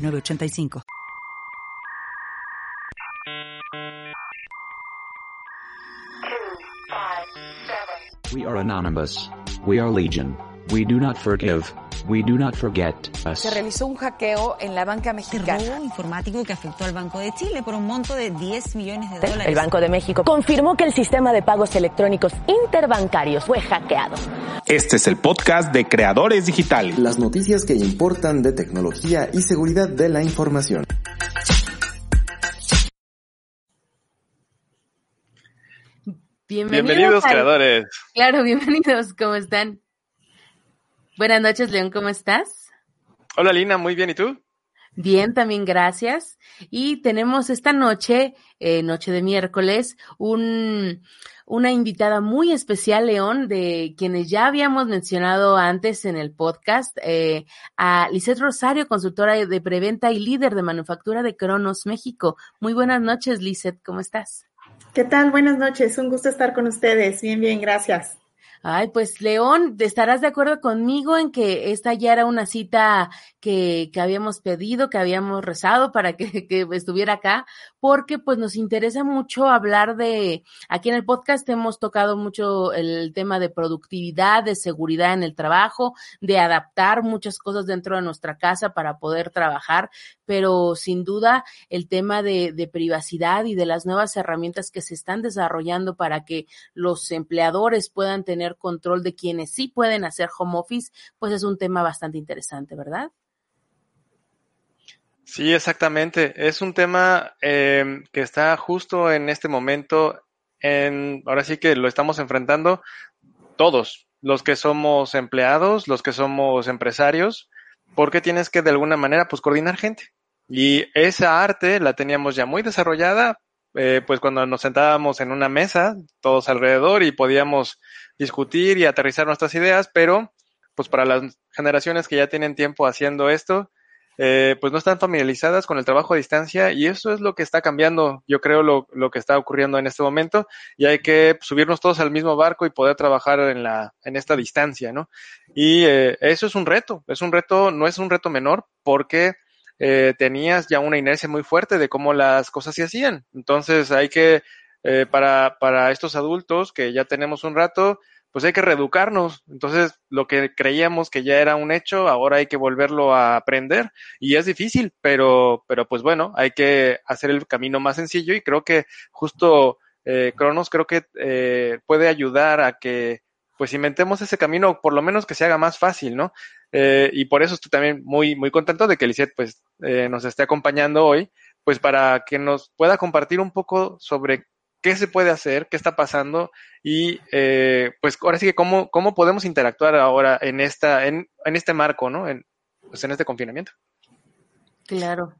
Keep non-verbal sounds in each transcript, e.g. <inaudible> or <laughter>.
985. We are anonymous. We are legion. We do not forgive. We do not forget us. Se realizó un hackeo en la banca mexicana. robo informático que afectó al Banco de Chile por un monto de 10 millones de dólares. El Banco de México confirmó que el sistema de pagos electrónicos interbancarios fue hackeado. Este es el podcast de Creadores Digitales. Las noticias que importan de tecnología y seguridad de la información. Bienvenidos, Bienvenidos creadores. Claro, bienvenidos, ¿cómo están? Buenas noches, León, ¿cómo estás? Hola Lina, muy bien, ¿y tú? Bien, también gracias. Y tenemos esta noche, eh, noche de miércoles, un, una invitada muy especial, León, de quienes ya habíamos mencionado antes en el podcast, eh, a Lisette Rosario, consultora de preventa y líder de manufactura de Cronos México. Muy buenas noches, Lisette, ¿cómo estás? ¿Qué tal? Buenas noches, un gusto estar con ustedes. Bien, bien, gracias. Ay, pues León, estarás de acuerdo conmigo en que esta ya era una cita que, que habíamos pedido, que habíamos rezado para que, <laughs> que estuviera acá, porque pues nos interesa mucho hablar de, aquí en el podcast hemos tocado mucho el tema de productividad, de seguridad en el trabajo, de adaptar muchas cosas dentro de nuestra casa para poder trabajar, pero sin duda el tema de, de privacidad y de las nuevas herramientas que se están desarrollando para que los empleadores puedan tener control de quienes sí pueden hacer home office, pues es un tema bastante interesante, ¿verdad? Sí, exactamente. Es un tema eh, que está justo en este momento, en, ahora sí que lo estamos enfrentando todos, los que somos empleados, los que somos empresarios, porque tienes que de alguna manera pues coordinar gente. Y esa arte la teníamos ya muy desarrollada, eh, pues cuando nos sentábamos en una mesa, todos alrededor, y podíamos discutir y aterrizar nuestras ideas, pero pues para las generaciones que ya tienen tiempo haciendo esto, eh, pues no están familiarizadas con el trabajo a distancia y eso es lo que está cambiando, yo creo, lo, lo que está ocurriendo en este momento y hay que subirnos todos al mismo barco y poder trabajar en, la, en esta distancia, ¿no? Y eh, eso es un reto, es un reto, no es un reto menor porque eh, tenías ya una inercia muy fuerte de cómo las cosas se hacían. Entonces hay que, eh, para, para estos adultos que ya tenemos un rato, pues hay que reeducarnos. Entonces, lo que creíamos que ya era un hecho, ahora hay que volverlo a aprender. Y es difícil, pero, pero pues bueno, hay que hacer el camino más sencillo y creo que justo eh, Cronos creo que eh, puede ayudar a que pues inventemos ese camino, por lo menos que se haga más fácil, ¿no? Eh, y por eso estoy también muy, muy contento de que Lisette pues eh, nos esté acompañando hoy, pues para que nos pueda compartir un poco sobre qué se puede hacer, qué está pasando y eh, pues ahora sí que cómo, cómo podemos interactuar ahora en esta, en, en este marco, ¿no? En, pues en este confinamiento. Claro.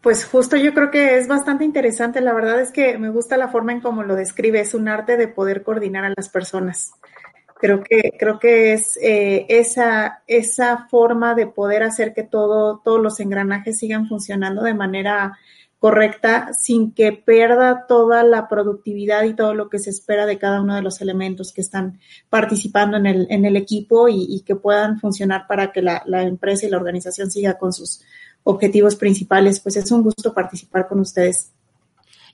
Pues justo yo creo que es bastante interesante. La verdad es que me gusta la forma en cómo lo describe. Es un arte de poder coordinar a las personas. Creo que, creo que es eh, esa, esa forma de poder hacer que todo, todos los engranajes sigan funcionando de manera correcta sin que pierda toda la productividad y todo lo que se espera de cada uno de los elementos que están participando en el, en el equipo y, que puedan funcionar para que la, la empresa y la organización siga con sus objetivos principales. Pues es un gusto participar con ustedes.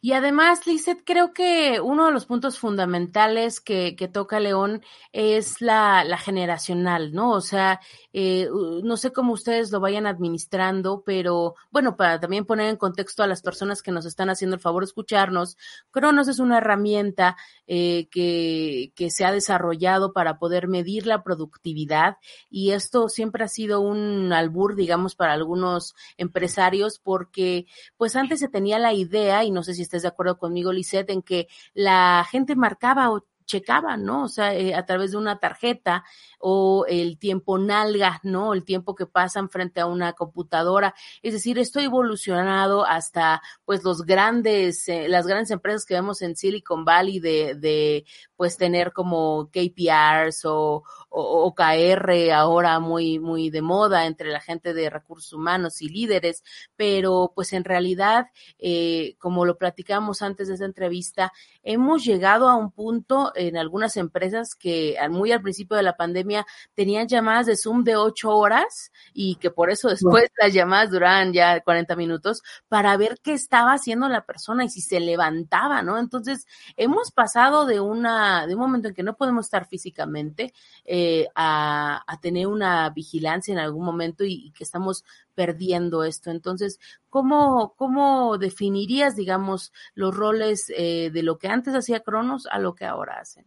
Y además, Lizeth, creo que uno de los puntos fundamentales que, que toca León es la, la, generacional, ¿no? O sea, eh, no sé cómo ustedes lo vayan administrando, pero bueno, para también poner en contexto a las personas que nos están haciendo el favor de escucharnos, Cronos es una herramienta eh, que, que se ha desarrollado para poder medir la productividad y esto siempre ha sido un albur, digamos, para algunos empresarios porque pues antes se tenía la idea, y no sé si estés de acuerdo conmigo, Lisette, en que la gente marcaba checaban, ¿no? O sea, eh, a través de una tarjeta o el tiempo nalga, ¿no? El tiempo que pasan frente a una computadora. Es decir, esto ha evolucionado hasta pues los grandes, eh, las grandes empresas que vemos en Silicon Valley de, de pues tener como KPRs o, o, OKR ahora muy, muy de moda entre la gente de recursos humanos y líderes, pero pues en realidad, eh, como lo platicamos antes de esta entrevista, hemos llegado a un punto en algunas empresas que muy al principio de la pandemia tenían llamadas de Zoom de ocho horas y que por eso después las llamadas duraban ya 40 minutos para ver qué estaba haciendo la persona y si se levantaba, ¿no? Entonces, hemos pasado de una, de un momento en que no podemos estar físicamente eh, a, a, tener una vigilancia en algún momento y, y que estamos perdiendo esto. Entonces, ¿cómo, cómo definirías, digamos, los roles eh, de lo que antes hacía Cronos a lo que ahora hacen?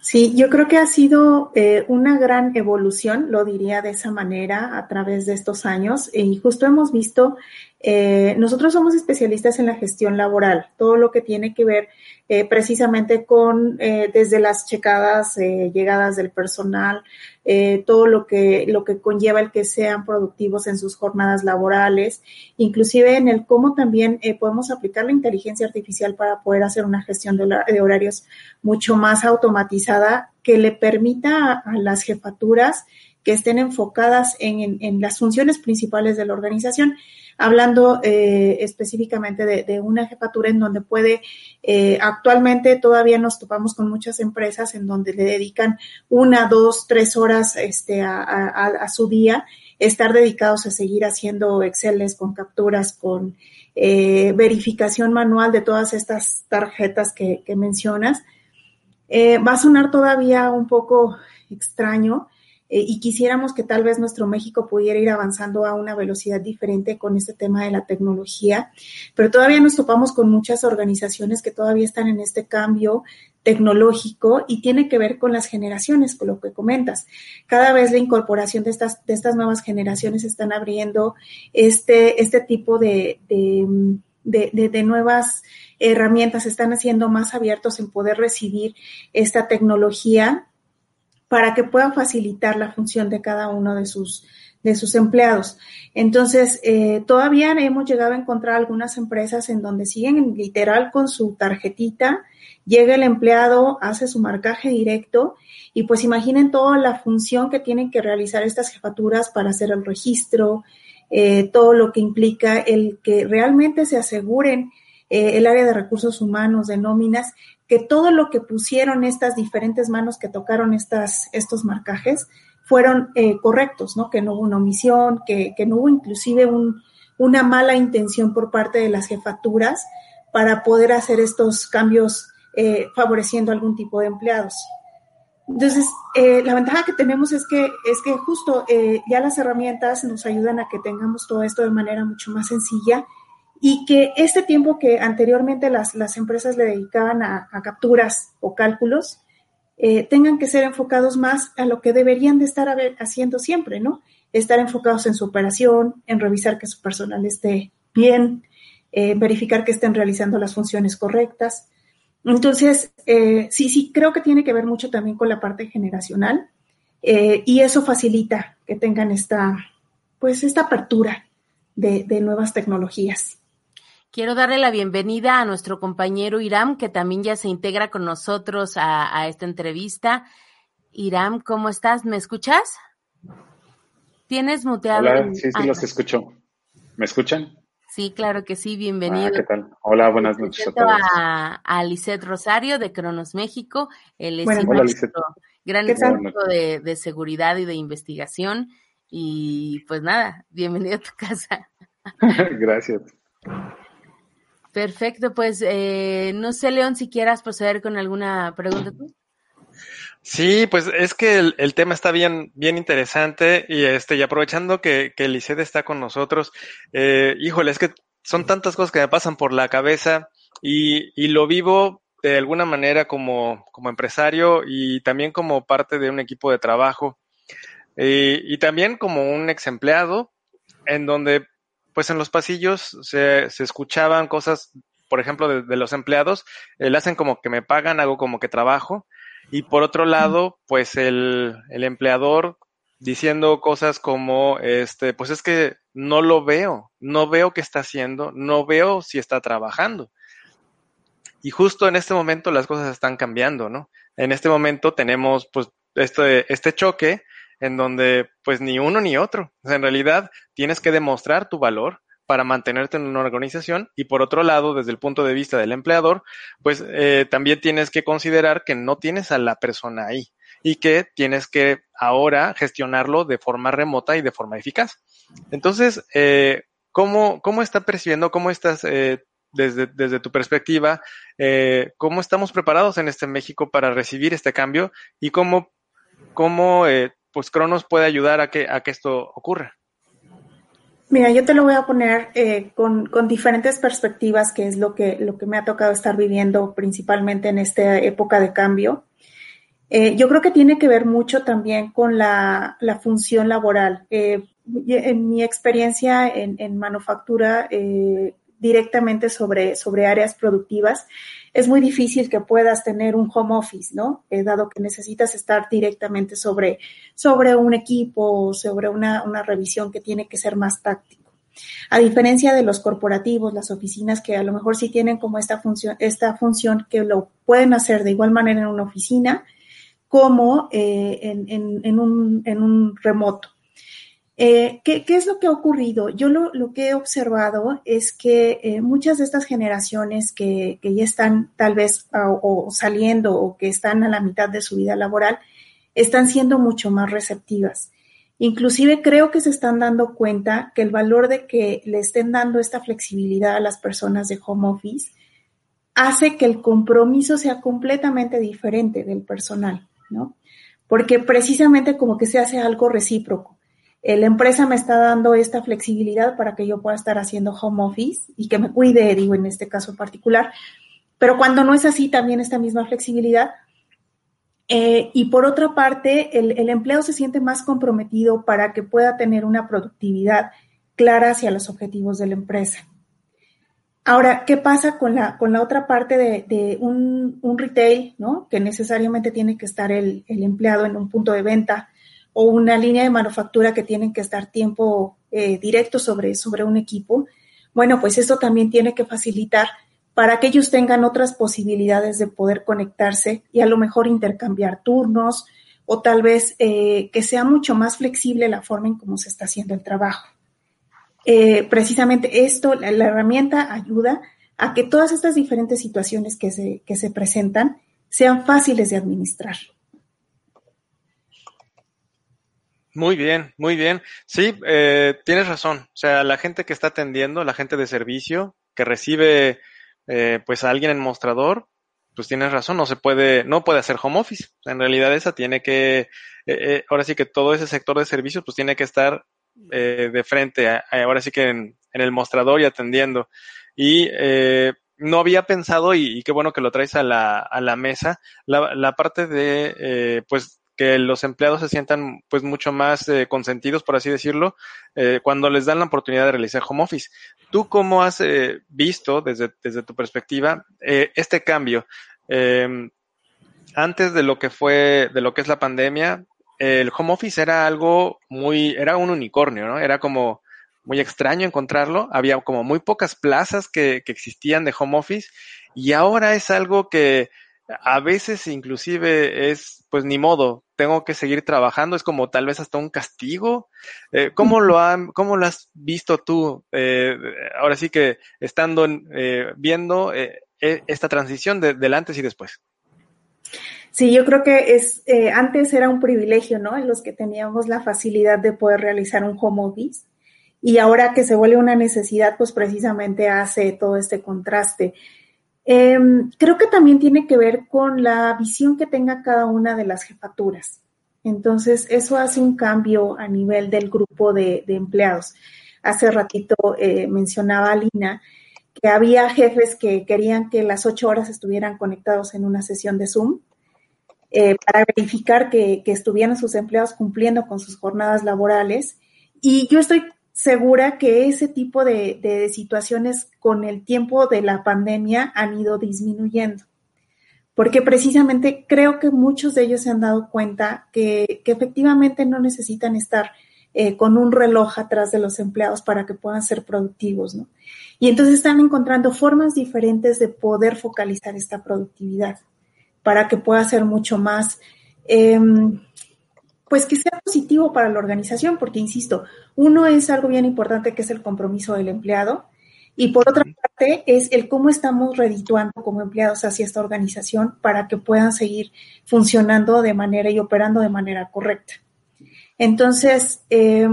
Sí, yo creo que ha sido eh, una gran evolución, lo diría de esa manera, a través de estos años. Y justo hemos visto, eh, nosotros somos especialistas en la gestión laboral, todo lo que tiene que ver eh, precisamente con eh, desde las checadas, llegadas del personal, todo lo que, lo que conlleva el que sean productivos en sus jornadas laborales, inclusive en el cómo también podemos aplicar la inteligencia artificial para poder hacer una gestión de, horarios mucho más automatizada que le permita a las jefaturas que estén enfocadas en, las funciones principales de la organización, hablando eh, específicamente de, una jefatura en donde puede, eh, actualmente todavía nos topamos con muchas empresas en donde le dedican una, dos, tres horas este, a, su día, estar dedicados a seguir haciendo Exceles con capturas, con eh, verificación manual de todas estas tarjetas que, mencionas. Va a sonar todavía un poco extraño, eh, y quisiéramos que tal vez nuestro México pudiera ir avanzando a una velocidad diferente con este tema de la tecnología, pero todavía nos topamos con muchas organizaciones que todavía están en este cambio tecnológico y tiene que ver con las generaciones, con lo que comentas. Cada vez la incorporación de estas, de estas nuevas generaciones están abriendo este, este tipo de, de, de, de, de nuevas herramientas, están haciendo más abiertos en poder recibir esta tecnología para que puedan facilitar la función de cada uno de sus, de sus empleados. Entonces, eh, todavía hemos llegado a encontrar algunas empresas en donde siguen literal con su tarjetita, llega el empleado, hace su marcaje directo y pues imaginen toda la función que tienen que realizar estas jefaturas para hacer el registro, eh, todo lo que implica el que realmente se aseguren eh, el área de recursos humanos, de nóminas, que todo lo que pusieron estas diferentes manos que tocaron estas, estos marcajes fueron eh, correctos, ¿no? Que no hubo una omisión, que, que no hubo inclusive un, una mala intención por parte de las jefaturas para poder hacer estos cambios eh, favoreciendo algún tipo de empleados. Entonces, eh, la ventaja que tenemos es que, es que justo ya las herramientas nos ayudan a que tengamos todo esto de manera mucho más sencilla y que este tiempo que anteriormente las, las empresas le dedicaban a, capturas o cálculos, eh, tengan que ser enfocados más a lo que deberían de estar haciendo siempre, ¿no? Estar enfocados en su operación, en revisar que su personal esté bien, eh, verificar que estén realizando las funciones correctas. Entonces, eh, sí, sí, creo que tiene que ver mucho también con la parte generacional eh, y eso facilita que tengan esta, pues, esta apertura de nuevas tecnologías. Quiero darle la bienvenida a nuestro compañero Iram, que también ya se integra con nosotros a, a esta entrevista. Iram, ¿cómo estás? ¿Me escuchas? ¿Tienes muteado? Hola, sí, sí, ah, los escucho. ¿Me escuchan? Sí, claro que sí, bienvenido. Ah, ¿Qué tal? Hola, buenas noches a todos. A, a Lisette Rosario de Cronos México. Él es bueno, gran experto de, de seguridad y de investigación. Y pues nada, bienvenido a tu <laughs> casa. <laughs> Gracias. Perfecto, pues eh, no sé, León, si quieras proceder con alguna pregunta tú. Sí, pues es que el, tema está bien, bien interesante y este, y aprovechando que, que Lisette está con nosotros, eh, híjole, es que son tantas cosas que me pasan por la cabeza y, y lo vivo de alguna manera como, como empresario y también como parte de un equipo de trabajo y, y también como un ex empleado en donde pues en los pasillos se, se escuchaban cosas por ejemplo, de, los empleados, eh, le hacen como que me pagan, hago como que trabajo, y por otro lado, pues el, el empleador diciendo cosas como, este, pues es que no lo veo, no veo qué está haciendo, no veo si está trabajando. Y justo en este momento las cosas están cambiando, ¿no? En este momento tenemos pues este, este choque en donde pues ni uno ni otro. en realidad tienes que demostrar tu valor para mantenerte en una organización y por otro lado, desde el punto de vista del empleador, pues eh, también tienes que considerar que no tienes a la persona ahí y que tienes que ahora gestionarlo de forma remota y de forma eficaz. Entonces, eh, ¿cómo, ¿cómo está percibiendo, cómo estás eh, desde, desde tu perspectiva, eh, cómo estamos preparados en este México para recibir este cambio y cómo, cómo eh, pues Cronos puede ayudar a que, a que esto ocurra. Mira, yo te lo voy a poner eh, con, con, diferentes perspectivas, que es lo que, lo que me ha tocado estar viviendo principalmente en esta época de cambio. Eh, yo creo que tiene que ver mucho también con la, la función laboral. Eh, en mi experiencia en, en manufactura, directamente sobre, sobre áreas productivas, es muy difícil que puedas tener un home office, ¿no? Eh, dado que necesitas estar directamente sobre, sobre un equipo, sobre una, una revisión que tiene que ser más táctico. A diferencia de los corporativos, las oficinas que a lo mejor sí tienen como esta función, esta función que lo pueden hacer de igual manera en una oficina como eh, en, en, en, un, en un remoto. Eh, ¿qué, ¿qué, es lo que ha ocurrido? Yo lo, lo que he observado es que eh, muchas de estas generaciones que, que ya están tal vez o, o, saliendo o que están a la mitad de su vida laboral están siendo mucho más receptivas. Inclusive creo que se están dando cuenta que el valor de que le estén dando esta flexibilidad a las personas de home office hace que el compromiso sea completamente diferente del personal, ¿no? Porque precisamente como que se hace algo recíproco la empresa me está dando esta flexibilidad para que yo pueda estar haciendo home office y que me cuide, digo, en este caso particular. Pero cuando no es así, también esta misma flexibilidad. Eh, y por otra parte, el, el, empleo se siente más comprometido para que pueda tener una productividad clara hacia los objetivos de la empresa. Ahora, ¿qué pasa con la, con la otra parte de, de un, un, retail, ¿no? Que necesariamente tiene que estar el, el empleado en un punto de venta o una línea de manufactura que tienen que estar tiempo eh, directo sobre, sobre un equipo, bueno, pues eso también tiene que facilitar para que ellos tengan otras posibilidades de poder conectarse y a lo mejor intercambiar turnos o tal vez eh, que sea mucho más flexible la forma en cómo se está haciendo el trabajo. Eh, precisamente esto, la, la, herramienta ayuda a que todas estas diferentes situaciones que se, que se presentan sean fáciles de administrar. Muy bien, muy bien. Sí, eh, tienes razón. O sea, la gente que está atendiendo, la gente de servicio, que recibe eh, pues a alguien en mostrador, pues tienes razón, no se puede, no puede hacer home office. En realidad esa tiene que, eh, eh ahora sí que todo ese sector de servicios pues tiene que estar eh, de frente, a, ahora sí que en, en, el mostrador y atendiendo. Y eh, no había pensado, y, y, qué bueno que lo traes a la, a la mesa, la, la parte de, eh, pues, que los empleados se sientan pues mucho más eh, consentidos, por así decirlo, eh, cuando les dan la oportunidad de realizar home office. ¿Tú cómo has eh, visto desde, desde tu perspectiva eh, este cambio? Em, antes de lo que fue, de lo que es la pandemia, el home office era algo muy, era un unicornio, ¿no? Era como muy extraño encontrarlo. Había como muy pocas plazas que, que existían de home office y ahora es algo que a veces inclusive es, pues ni modo, tengo que seguir trabajando, es como tal vez hasta un castigo. Eh, ¿cómo, lo han, ¿Cómo lo has visto tú? Eh, ahora sí que estando eh, viendo eh, e, esta transición de, del antes y después. Sí, yo creo que es eh, antes era un privilegio, ¿no? En los que teníamos la facilidad de poder realizar un home office y ahora que se vuelve una necesidad, pues precisamente hace todo este contraste. Eh, creo que también tiene que ver con la visión que tenga cada una de las jefaturas. Entonces, eso hace un cambio a nivel del grupo de, empleados. Hace ratito eh, mencionaba Lina que había jefes que querían que las ocho horas estuvieran conectados en una sesión de Zoom eh, para verificar que, que estuvieran sus empleados cumpliendo con sus jornadas laborales. Y yo estoy segura que ese tipo de, de, situaciones con el tiempo de la pandemia han ido disminuyendo. Porque precisamente creo que muchos de ellos se han dado cuenta que, que efectivamente no necesitan estar eh, con un reloj atrás de los empleados para que puedan ser productivos, ¿no? Y entonces están encontrando formas diferentes de poder focalizar esta productividad para que pueda ser mucho más, eh, pues que sea positivo para la organización, porque insisto, uno es algo bien importante que es el compromiso del empleado y por otra parte es el cómo estamos redituando como empleados hacia esta organización para que puedan seguir funcionando de manera y operando de manera correcta. Entonces, eh,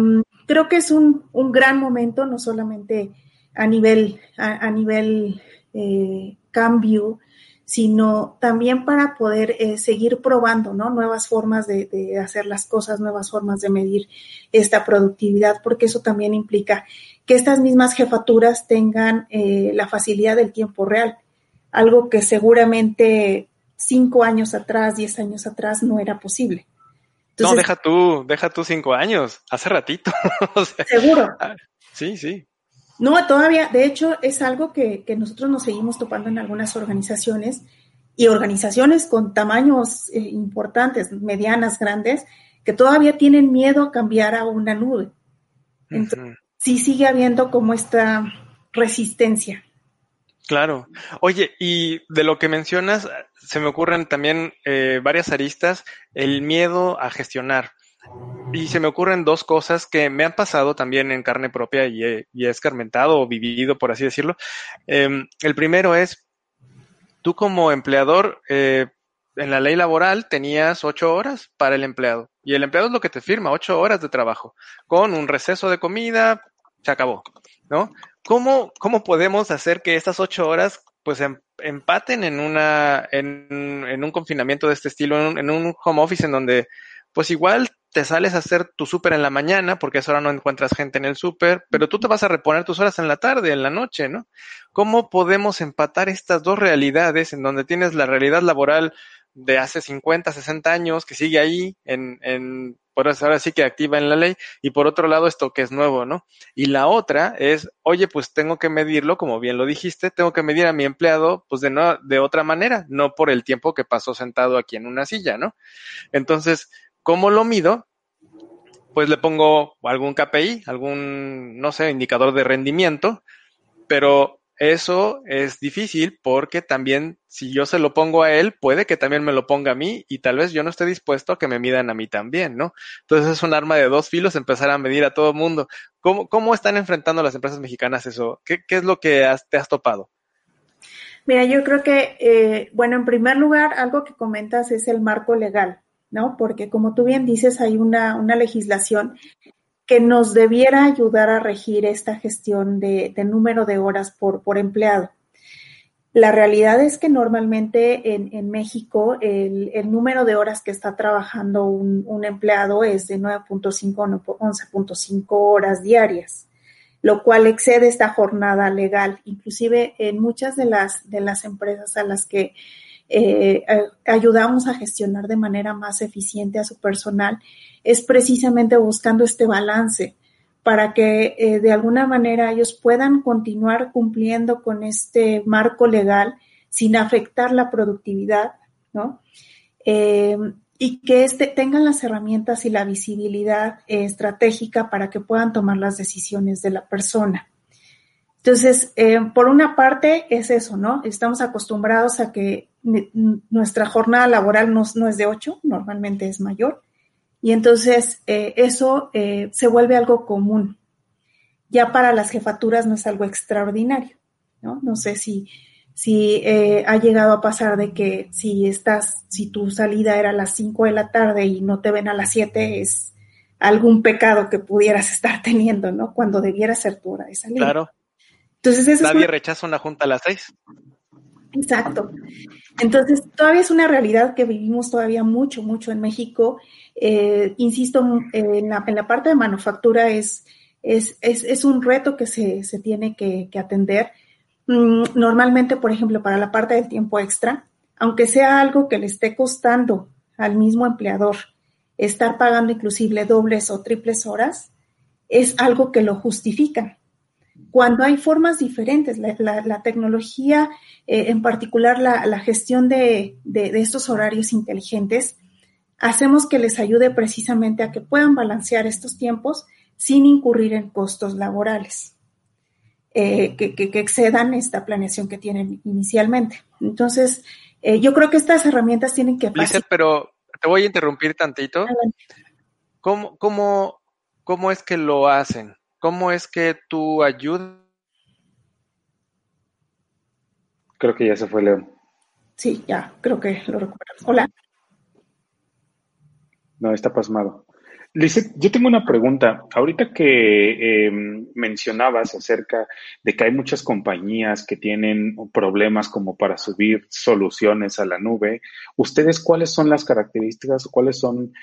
creo que es un, un, gran momento, no solamente a nivel, a, a nivel eh, cambio, sino también para poder eh, seguir probando ¿no? nuevas formas de, de, hacer las cosas, nuevas formas de medir esta productividad, porque eso también implica que estas mismas jefaturas tengan eh, la facilidad del tiempo real, algo que seguramente cinco años atrás, diez años atrás no era posible. Entonces, no, deja tú, deja tú cinco años, hace ratito. <laughs> o sea, seguro. Sí, sí. No, todavía, de hecho, es algo que, que, nosotros nos seguimos topando en algunas organizaciones y organizaciones con tamaños eh, importantes, medianas, grandes, que todavía tienen miedo a cambiar a una nube. Entonces, uh -huh. sí sigue habiendo como esta resistencia. Claro. Oye, y de lo que mencionas, se me ocurren también eh, varias aristas, el miedo a gestionar. Y se me ocurren dos cosas que me han pasado también en carne propia y he, y he escarmentado o vivido, por así decirlo. Eh, el primero es, tú como empleador, eh, en la ley laboral tenías ocho horas para el empleado y el empleado es lo que te firma, ocho horas de trabajo, con un receso de comida, se acabó, ¿no? ¿Cómo, cómo podemos hacer que estas ocho horas pues em, empaten en una, en, en, un confinamiento de este estilo, en un, en un home office en donde pues igual te sales a hacer tu súper en la mañana, porque a esa hora no encuentras gente en el súper, pero tú te vas a reponer tus horas en la tarde, en la noche, ¿no? ¿Cómo podemos empatar estas dos realidades en donde tienes la realidad laboral de hace 50, 60 años que sigue ahí, en, en, por eso ahora sí que activa en la ley, y por otro lado esto que es nuevo, ¿no? Y la otra es, oye, pues tengo que medirlo, como bien lo dijiste, tengo que medir a mi empleado, pues de, no, de otra manera, no por el tiempo que pasó sentado aquí en una silla, ¿no? Entonces, ¿Cómo lo mido? Pues le pongo algún KPI, algún, no sé, indicador de rendimiento, pero eso es difícil porque también si yo se lo pongo a él, puede que también me lo ponga a mí y tal vez yo no esté dispuesto a que me midan a mí también, ¿no? Entonces es un arma de dos filos empezar a medir a todo el mundo. ¿Cómo, ¿Cómo, están enfrentando las empresas mexicanas eso? ¿Qué, qué es lo que te has topado? Mira, yo creo que, eh, bueno, en primer lugar, algo que comentas es el marco legal. ¿No? Porque como tú bien dices, hay una, una legislación que nos debiera ayudar a regir esta gestión de, de número de horas por, por, empleado. La realidad es que normalmente en, en México el, el, número de horas que está trabajando un, un empleado es de 9.5 o 11.5 horas diarias, lo cual excede esta jornada legal. Inclusive en muchas de las, de las empresas a las que eh, ayudamos a gestionar de manera más eficiente a su personal, es precisamente buscando este balance para que eh, de alguna manera ellos puedan continuar cumpliendo con este marco legal sin afectar la productividad, ¿no? Eh, y que este, tengan las herramientas y la visibilidad estratégica para que puedan tomar las decisiones de la persona. Entonces, eh, por una parte es eso, ¿no? Estamos acostumbrados a que nuestra jornada laboral no, es de ocho, normalmente es mayor, y entonces eh, eso eh, se vuelve algo común. Ya para las jefaturas no es algo extraordinario, ¿no? No sé si, si eh, ha llegado a pasar de que si estás, si tu salida era a las cinco de la tarde y no te ven a las siete, es algún pecado que pudieras <laughs> estar teniendo, ¿no? Cuando debiera ser tu hora de salida. Claro. Entonces, eso Nadie es una... rechaza una junta a las seis. Exacto. Entonces, todavía es una realidad que vivimos todavía mucho, mucho en México. Eh, insisto, en la, en la, parte de manufactura es, es, es, es un reto que se, se tiene que, que, atender. Normalmente, por ejemplo, para la parte del tiempo extra, aunque sea algo que le esté costando al mismo empleador estar pagando inclusive dobles o triples horas, es algo que lo justifica. Cuando hay formas diferentes, la, tecnología, eh, en particular la, gestión de, de, estos horarios inteligentes, hacemos que les ayude precisamente a que puedan balancear estos tiempos sin incurrir en costos laborales. Eh, que, excedan esta planeación que tienen inicialmente. Entonces, eh, yo creo que estas herramientas tienen que... Lice, pero te voy a interrumpir tantito. ¿Cómo, cómo, ¿Cómo es que lo hacen? ¿Cómo es que tú ayudas? Creo que ya se fue Leo. Sí, ya, creo que lo recuerdo. Hola. No, está pasmado. Lizeth, yo tengo una pregunta. Ahorita que em, mencionabas acerca de que hay muchas compañías que tienen problemas como para subir soluciones a la nube, ¿ustedes cuáles son las características o cuáles son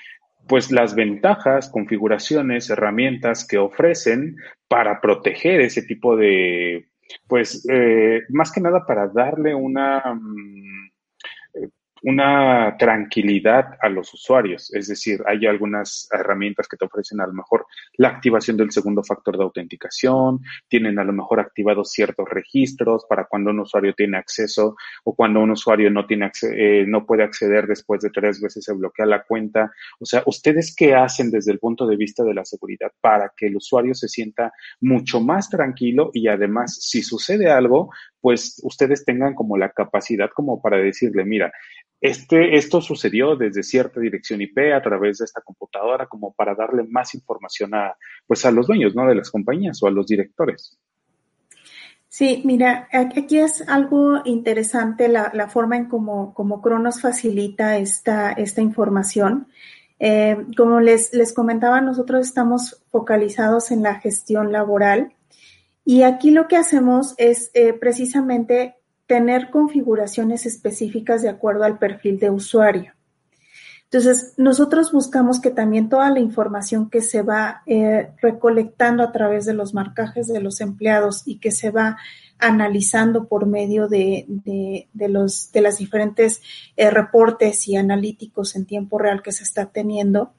pues las ventajas, configuraciones, herramientas que ofrecen para proteger ese tipo de, pues, eh, más que nada para darle una... Una tranquilidad a los usuarios. Es decir, hay algunas herramientas que te ofrecen a lo mejor la activación del segundo factor de autenticación, tienen a lo mejor activados ciertos registros para cuando un usuario tiene acceso o cuando un usuario no tiene eh, no puede acceder después de tres veces se bloquea la cuenta. O sea, ¿ustedes qué hacen desde el punto de vista de la seguridad para que el usuario se sienta mucho más tranquilo y además si sucede algo, pues ustedes tengan como la capacidad como para decirle, mira, este, esto sucedió desde cierta dirección IP a través de esta computadora como para darle más información a, pues a los dueños, ¿no? De las compañías o a los directores. Sí, mira, aquí es algo interesante la, la forma en cómo como Cronos facilita esta, esta información. Eh, como les, les comentaba, nosotros estamos focalizados en la gestión laboral y aquí lo que hacemos es eh, precisamente tener configuraciones específicas de acuerdo al perfil de usuario. Entonces, nosotros buscamos que también toda la información que se va eh, recolectando a través de los marcajes de los empleados y que se va analizando por medio de, los, de las diferentes eh, reportes y analíticos en tiempo real que se está teniendo,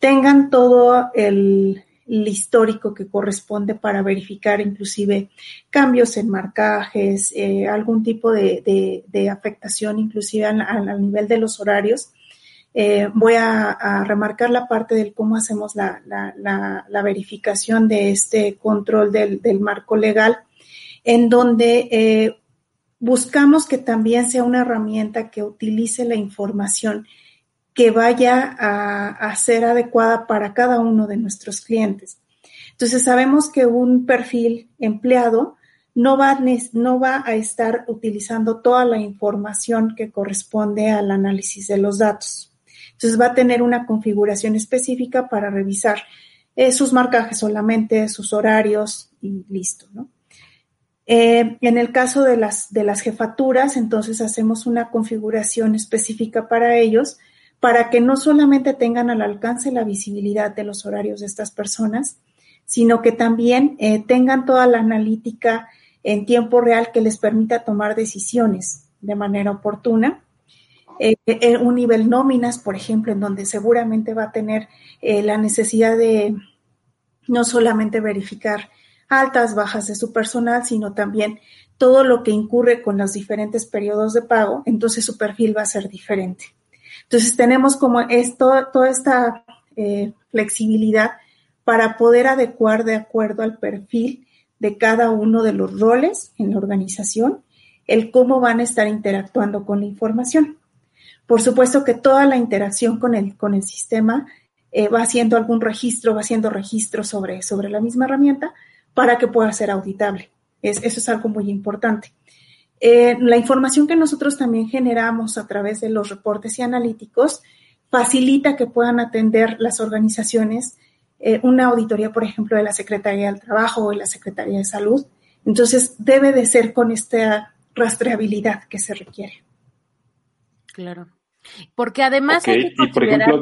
tengan todo el histórico que corresponde para verificar inclusive cambios en marcajes, eh, algún tipo de, afectación inclusive al, nivel de los horarios. Eh, voy a, remarcar la parte del cómo hacemos la, verificación de este control del, marco legal, en donde eh, buscamos que también sea una herramienta que utilice la información que vaya a, ser adecuada para cada uno de nuestros clientes. Entonces sabemos que un perfil empleado no va, no va a estar utilizando toda la información que corresponde al análisis de los datos. Entonces va a tener una configuración específica para revisar eh, sus marcajes solamente, sus horarios y listo, ¿no? Eh, en el caso de las, de las jefaturas, entonces hacemos una configuración específica para ellos para que no solamente tengan al alcance la visibilidad de los horarios de estas personas, sino que también eh, tengan toda la analítica en tiempo real que les permita tomar decisiones de manera oportuna. Eh, en un nivel nóminas, por ejemplo, en donde seguramente va a tener eh, la necesidad de no solamente verificar altas, bajas de su personal, sino también todo lo que incurre con los diferentes periodos de pago, entonces su perfil va a ser diferente. Entonces tenemos como esto, toda esta eh, flexibilidad para poder adecuar de acuerdo al perfil de cada uno de los roles en la organización, el cómo van a estar interactuando con la información. Por supuesto que toda la interacción con el, con el sistema eh, va haciendo algún registro, va haciendo registro sobre, sobre la misma herramienta para que pueda ser auditable. eso es algo muy importante. Eh, la información que nosotros también generamos a través de los reportes y analíticos facilita que puedan atender las organizaciones eh, una auditoría, por ejemplo, de la Secretaría del Trabajo o de la Secretaría de Salud. Entonces, debe de ser con esta rastreabilidad que se requiere. Claro. Porque además hay que y por ejemplo,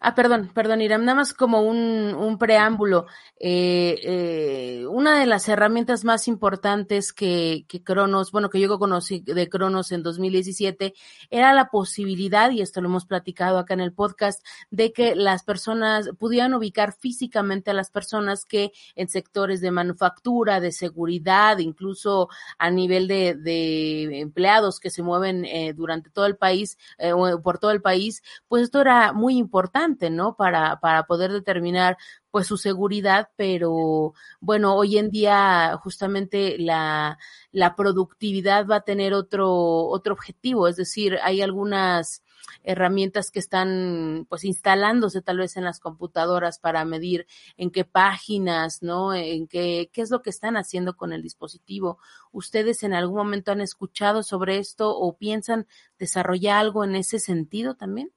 Ah, perdón, perdón, Iram, nada más como un, un preámbulo. Eh, eh, una de las herramientas más importantes que, que Cronos, bueno, que yo conocí de Cronos en 2017, era la posibilidad, y esto lo hemos platicado acá en el podcast, de que las personas pudieran ubicar físicamente a las personas que en sectores de manufactura, de seguridad, incluso a nivel de, de empleados que se mueven eh, durante todo el país, eh, por todo el país, pues esto era muy importante ¿no? Para, para poder determinar pues su seguridad, pero bueno, hoy en día justamente la, la productividad va a tener otro, otro objetivo, es decir, hay algunas herramientas que están pues instalándose tal vez en las computadoras para medir en qué páginas, ¿no? En qué, qué es lo que están haciendo con el dispositivo. ¿Ustedes en algún momento han escuchado sobre esto o piensan desarrollar algo en ese sentido también?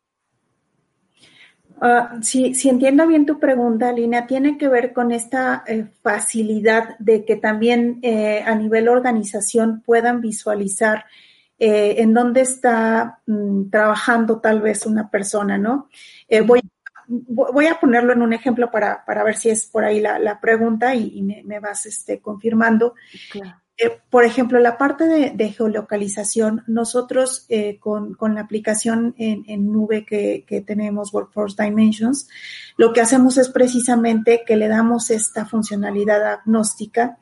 Ah, si, entiendo bien tu pregunta, Lina, tiene que ver con esta eh, facilidad de que también eh, a nivel organización puedan visualizar eh, en dónde está mm, trabajando tal vez una persona, ¿no? voy, voy a ponerlo en un ejemplo para, para ver si es por ahí la, pregunta y, me, vas este, confirmando. Eh, por ejemplo, la parte de, geolocalización, nosotros eh, con, la aplicación en, nube que, tenemos, Workforce Dimensions, lo que hacemos es precisamente que le damos esta funcionalidad agnóstica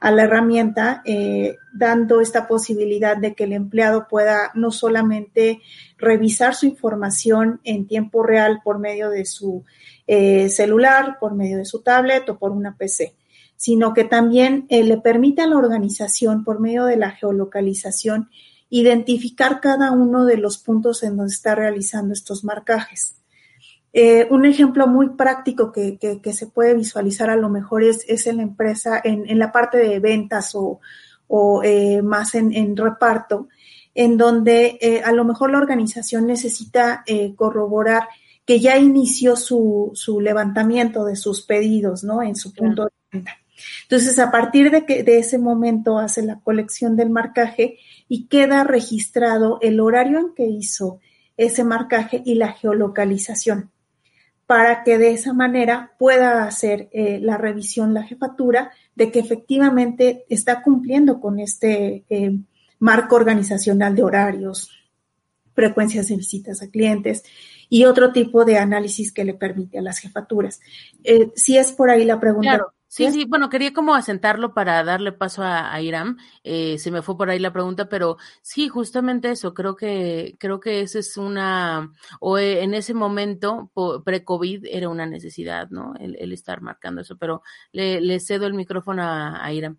a la herramienta, eh, dando esta posibilidad de que el empleado pueda no solamente revisar su información en tiempo real por medio de su celular, por medio de su tablet o por una PC, sino que también eh, le permite a la organización, por medio de la geolocalización, identificar cada uno de los puntos en donde está realizando estos marcajes. Eh, un ejemplo muy práctico que, se puede visualizar a lo mejor es, es en la empresa, en, la parte de ventas o, eh, más en, reparto, en donde a lo mejor la organización necesita corroborar que ya inició su, su, levantamiento de sus pedidos, ¿no? En su punto de venta. Entonces, a partir de, que, de ese momento hace la colección del marcaje y queda registrado el horario en que hizo ese marcaje y la geolocalización para que de esa manera pueda hacer eh, la revisión la jefatura de que efectivamente está cumpliendo con este eh, marco organizacional de horarios, frecuencias de visitas a clientes y otro tipo de análisis que le permite a las jefaturas. Eh, si es por ahí la pregunta. Sí, sí, bueno, quería como asentarlo para darle paso a, Iram. Eh, se me fue por ahí la pregunta, pero sí, justamente eso. Creo que creo que esa es una o eh, en ese momento pre-COVID era una necesidad, ¿no? El, estar marcando eso. Pero le, cedo el micrófono a, a Iram.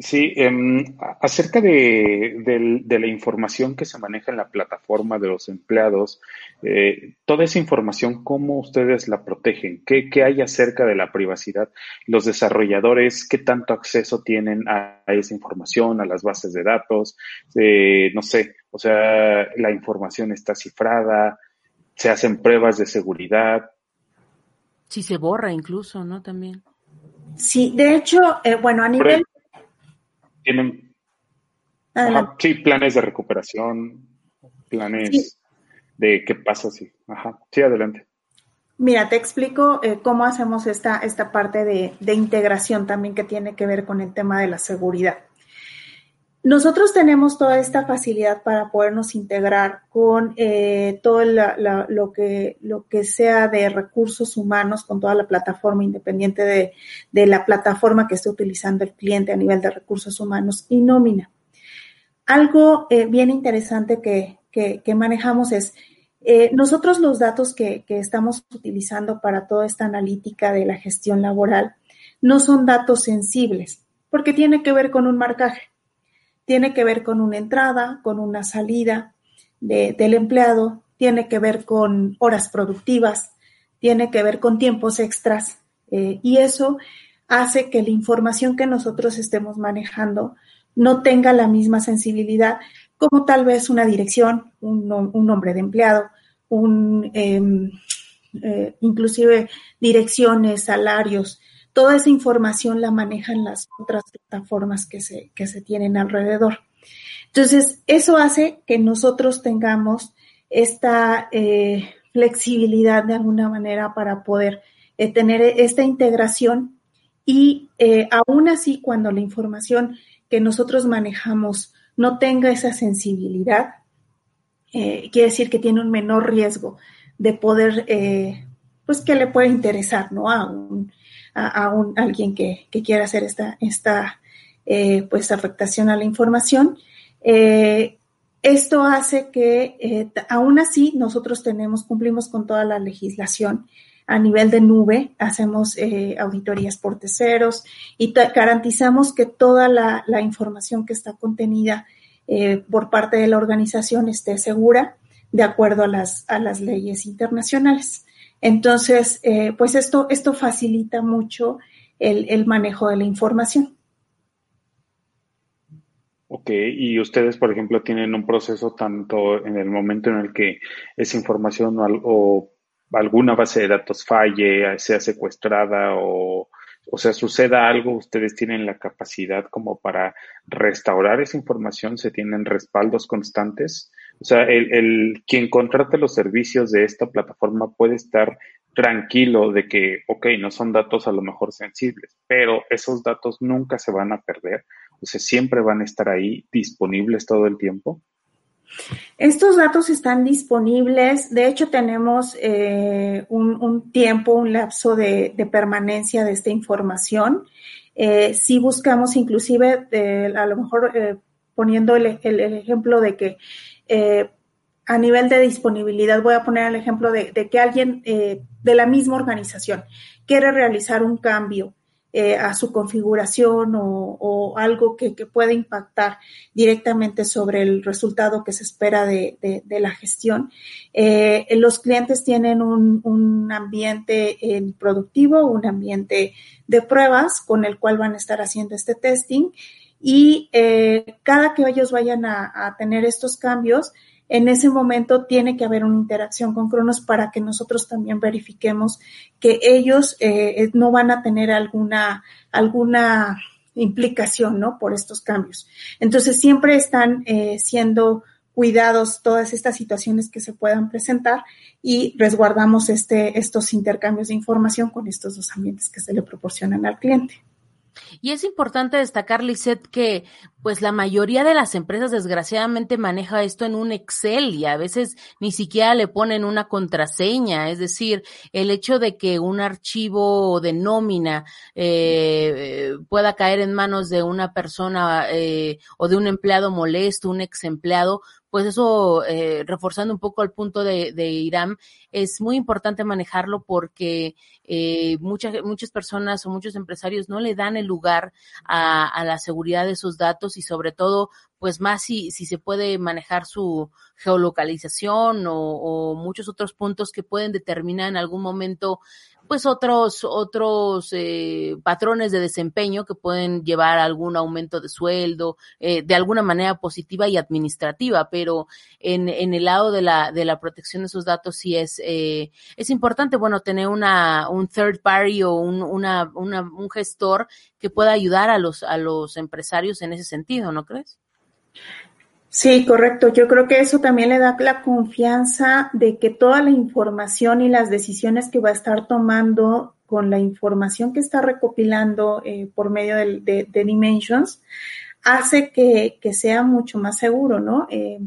Sí, em, acerca de, la información que se maneja en la plataforma de los empleados, eh, toda esa información, ¿cómo ustedes la protegen? ¿Qué, hay acerca de la privacidad? Los desarrolladores, ¿qué tanto acceso tienen a, esa información, a las bases de datos? Eh, no sé, o sea, la información está cifrada, se hacen pruebas de seguridad. Si se borra incluso, ¿no? También. Sí, de hecho, eh, bueno, a nivel tienen sí, planes de recuperación, planes de qué pasa si. Ajá, sí, adelante. Mira, te explico eh, cómo hacemos esta, esta parte de, de, integración también que tiene que ver con el tema de la seguridad. Nosotros tenemos toda esta facilidad para podernos integrar con eh, todo lo, que, que sea de recursos humanos, con toda la plataforma independiente de, la plataforma que esté utilizando el cliente a nivel de recursos humanos y nómina. Algo eh, bien interesante que, que, manejamos es, eh, nosotros los datos que, que estamos utilizando para toda esta analítica de la gestión laboral no son datos sensibles, porque tiene que ver con un marcaje tiene que ver con una entrada, con una salida del empleado, tiene que ver con horas productivas, tiene que ver con tiempos extras eh, y eso hace que la información que nosotros estemos manejando no tenga la misma sensibilidad como tal vez una dirección, un, nombre de empleado, un, em, eh, inclusive direcciones, salarios, Toda esa información la manejan las otras plataformas que se, que se tienen alrededor. Entonces, eso hace que nosotros tengamos esta eh, flexibilidad de alguna manera para poder eh, tener esta integración y eh, aún así cuando la información que nosotros manejamos no tenga esa sensibilidad, quiere decir que tiene un menor riesgo de poder, pues que le puede interesar, ¿no? A un, a, un, alguien que, que, quiera hacer esta, esta pues afectación a la información. Eh, esto hace que eh, aún así nosotros tenemos, cumplimos con toda la legislación a nivel de nube, hacemos eh, auditorías por terceros y garantizamos que toda la, información que está contenida eh, por parte de la organización esté segura de acuerdo a las, a las leyes internacionales. Entonces, pues esto, esto facilita mucho el manejo de la información. Ok, y ustedes, por ejemplo, tienen un proceso tanto en el momento en el que esa información o, alguna base de datos falle, sea secuestrada o, o sea, suceda algo, ustedes tienen la capacidad como para restaurar esa información, se tienen respaldos constantes. O sea, el, el quien contrate los servicios de esta plataforma puede estar tranquilo de que, ok, no son datos a lo mejor sensibles, pero esos datos nunca se van a perder, o sea, siempre van a estar ahí disponibles todo el tiempo. Estos datos están disponibles, de hecho tenemos eh, un, tiempo, un lapso de, permanencia de esta información. Eh, si buscamos inclusive, eh, a lo mejor poniendo el, ejemplo de que a nivel de disponibilidad, voy a poner el ejemplo de, que alguien eh, de la misma organización quiere realizar un cambio eh, a su configuración o, algo que, pueda impactar directamente sobre el resultado que se espera de, la gestión. Eh, los clientes tienen un, ambiente productivo, un ambiente de pruebas con el cual van a estar haciendo este testing y cada que ellos vayan a tener estos cambios, en ese momento tiene que haber una interacción con Cronos para que nosotros también verifiquemos que ellos eh, no van a tener alguna, alguna implicación, ¿no? Por estos cambios. Entonces, siempre están eh, siendo cuidados todas estas situaciones que se puedan presentar y resguardamos este, estos intercambios de información con estos dos ambientes que se le proporcionan al cliente. Y es importante destacar, Lisette, que pues la mayoría de las empresas desgraciadamente maneja esto en un Excel y a veces ni siquiera le ponen una contraseña. Es decir, el hecho de que un archivo de nómina eh, pueda caer en manos de una persona eh, o de un empleado molesto, un ex empleado, pues eso, eh, reforzando un poco el punto de, de, Irán, es muy importante manejarlo porque eh, muchas, muchas personas o muchos empresarios no le dan el lugar a, a la seguridad de esos datos y sobre todo, pues más si, si se puede manejar su geolocalización o, o muchos otros puntos que pueden determinar en algún momento pues otros, otros eh, patrones de desempeño que pueden llevar a algún aumento de sueldo, eh, de alguna manera positiva y administrativa, pero en, en el lado de la, de la protección de esos datos sí es, eh, es importante, bueno, tener una, un third party o un, una, una, un gestor que pueda ayudar a los, a los empresarios en ese sentido, ¿no crees? Sí, correcto. Yo creo que eso también le da la confianza de que toda la información y las decisiones que va a estar tomando con la información que está recopilando eh, por medio de, Dimensions hace que, sea mucho más seguro, ¿no? Eh,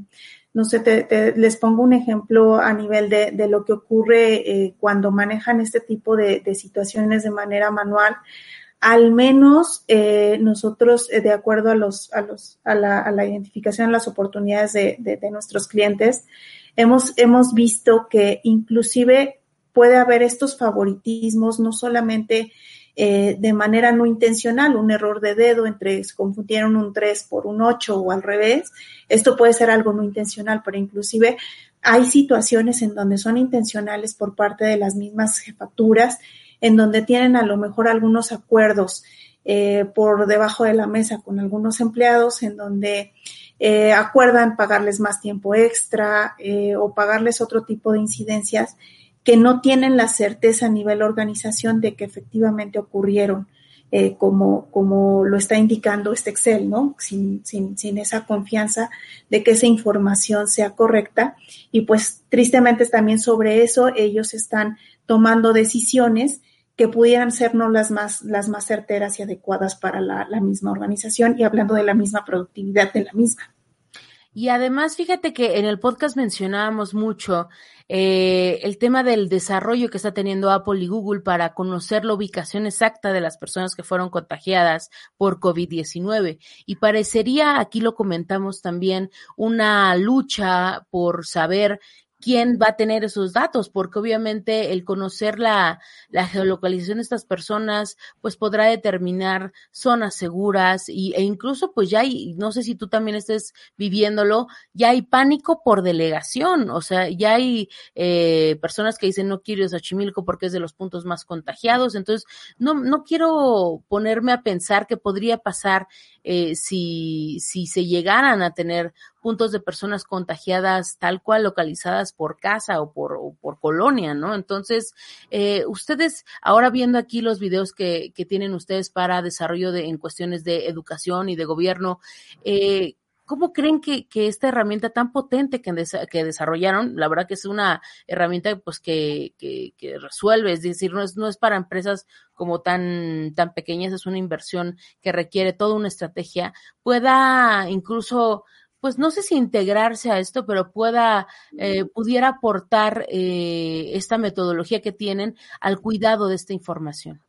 no sé, te, les pongo un ejemplo a nivel de, lo que ocurre eh, cuando manejan este tipo de, de situaciones de manera manual al menos eh, nosotros, eh, de acuerdo a, los, a, los, a, la, identificación de las oportunidades de, nuestros clientes, hemos, hemos visto que inclusive puede haber estos favoritismos, no solamente eh, de manera no intencional, un error de dedo entre se confundieron un 3 por un 8 o al revés. Esto puede ser algo no intencional, pero inclusive hay situaciones en donde son intencionales por parte de las mismas jefaturas en donde tienen a lo mejor algunos acuerdos eh, por debajo de la mesa con algunos empleados, en donde eh, acuerdan pagarles más tiempo extra eh, o pagarles otro tipo de incidencias que no tienen la certeza a nivel organización de que efectivamente ocurrieron como, como lo está indicando este Excel, ¿no? Sin, sin, sin esa confianza de que esa información sea correcta. Y pues tristemente también sobre eso ellos están tomando decisiones que pudieran ser no las más, las más certeras y adecuadas para la, la misma organización y hablando de la misma productividad de la misma. Y además, fíjate que en el podcast mencionábamos mucho eh, el tema del desarrollo que está teniendo Apple y Google para conocer la ubicación exacta de las personas que fueron contagiadas por COVID-19. Y parecería, aquí lo comentamos también, una lucha por saber quién va a tener esos datos, porque obviamente el conocer la, la geolocalización de estas personas, pues podrá determinar zonas seguras y, e incluso pues ya hay, no sé si tú también estés viviéndolo, ya hay pánico por delegación, o sea, ya hay eh, personas que dicen no quiero ir a Xochimilco porque es de los puntos más contagiados, entonces no, no quiero ponerme a pensar que podría pasar eh, si, si se llegaran a tener puntos de personas contagiadas tal cual localizadas por casa o por, por colonia, ¿no? Entonces, eh, ustedes, ahora viendo aquí los videos que, que tienen ustedes para desarrollo de, en cuestiones de educación y de gobierno, eh, ¿Cómo creen que, que, esta herramienta tan potente que, que, desarrollaron, la verdad que es una herramienta pues que, que, que, resuelve, es decir, no es, no es para empresas como tan, tan pequeñas, es una inversión que requiere toda una estrategia, pueda incluso pues no sé si integrarse a esto, pero pueda, eh, pudiera aportar eh, esta metodología que tienen al cuidado de esta información?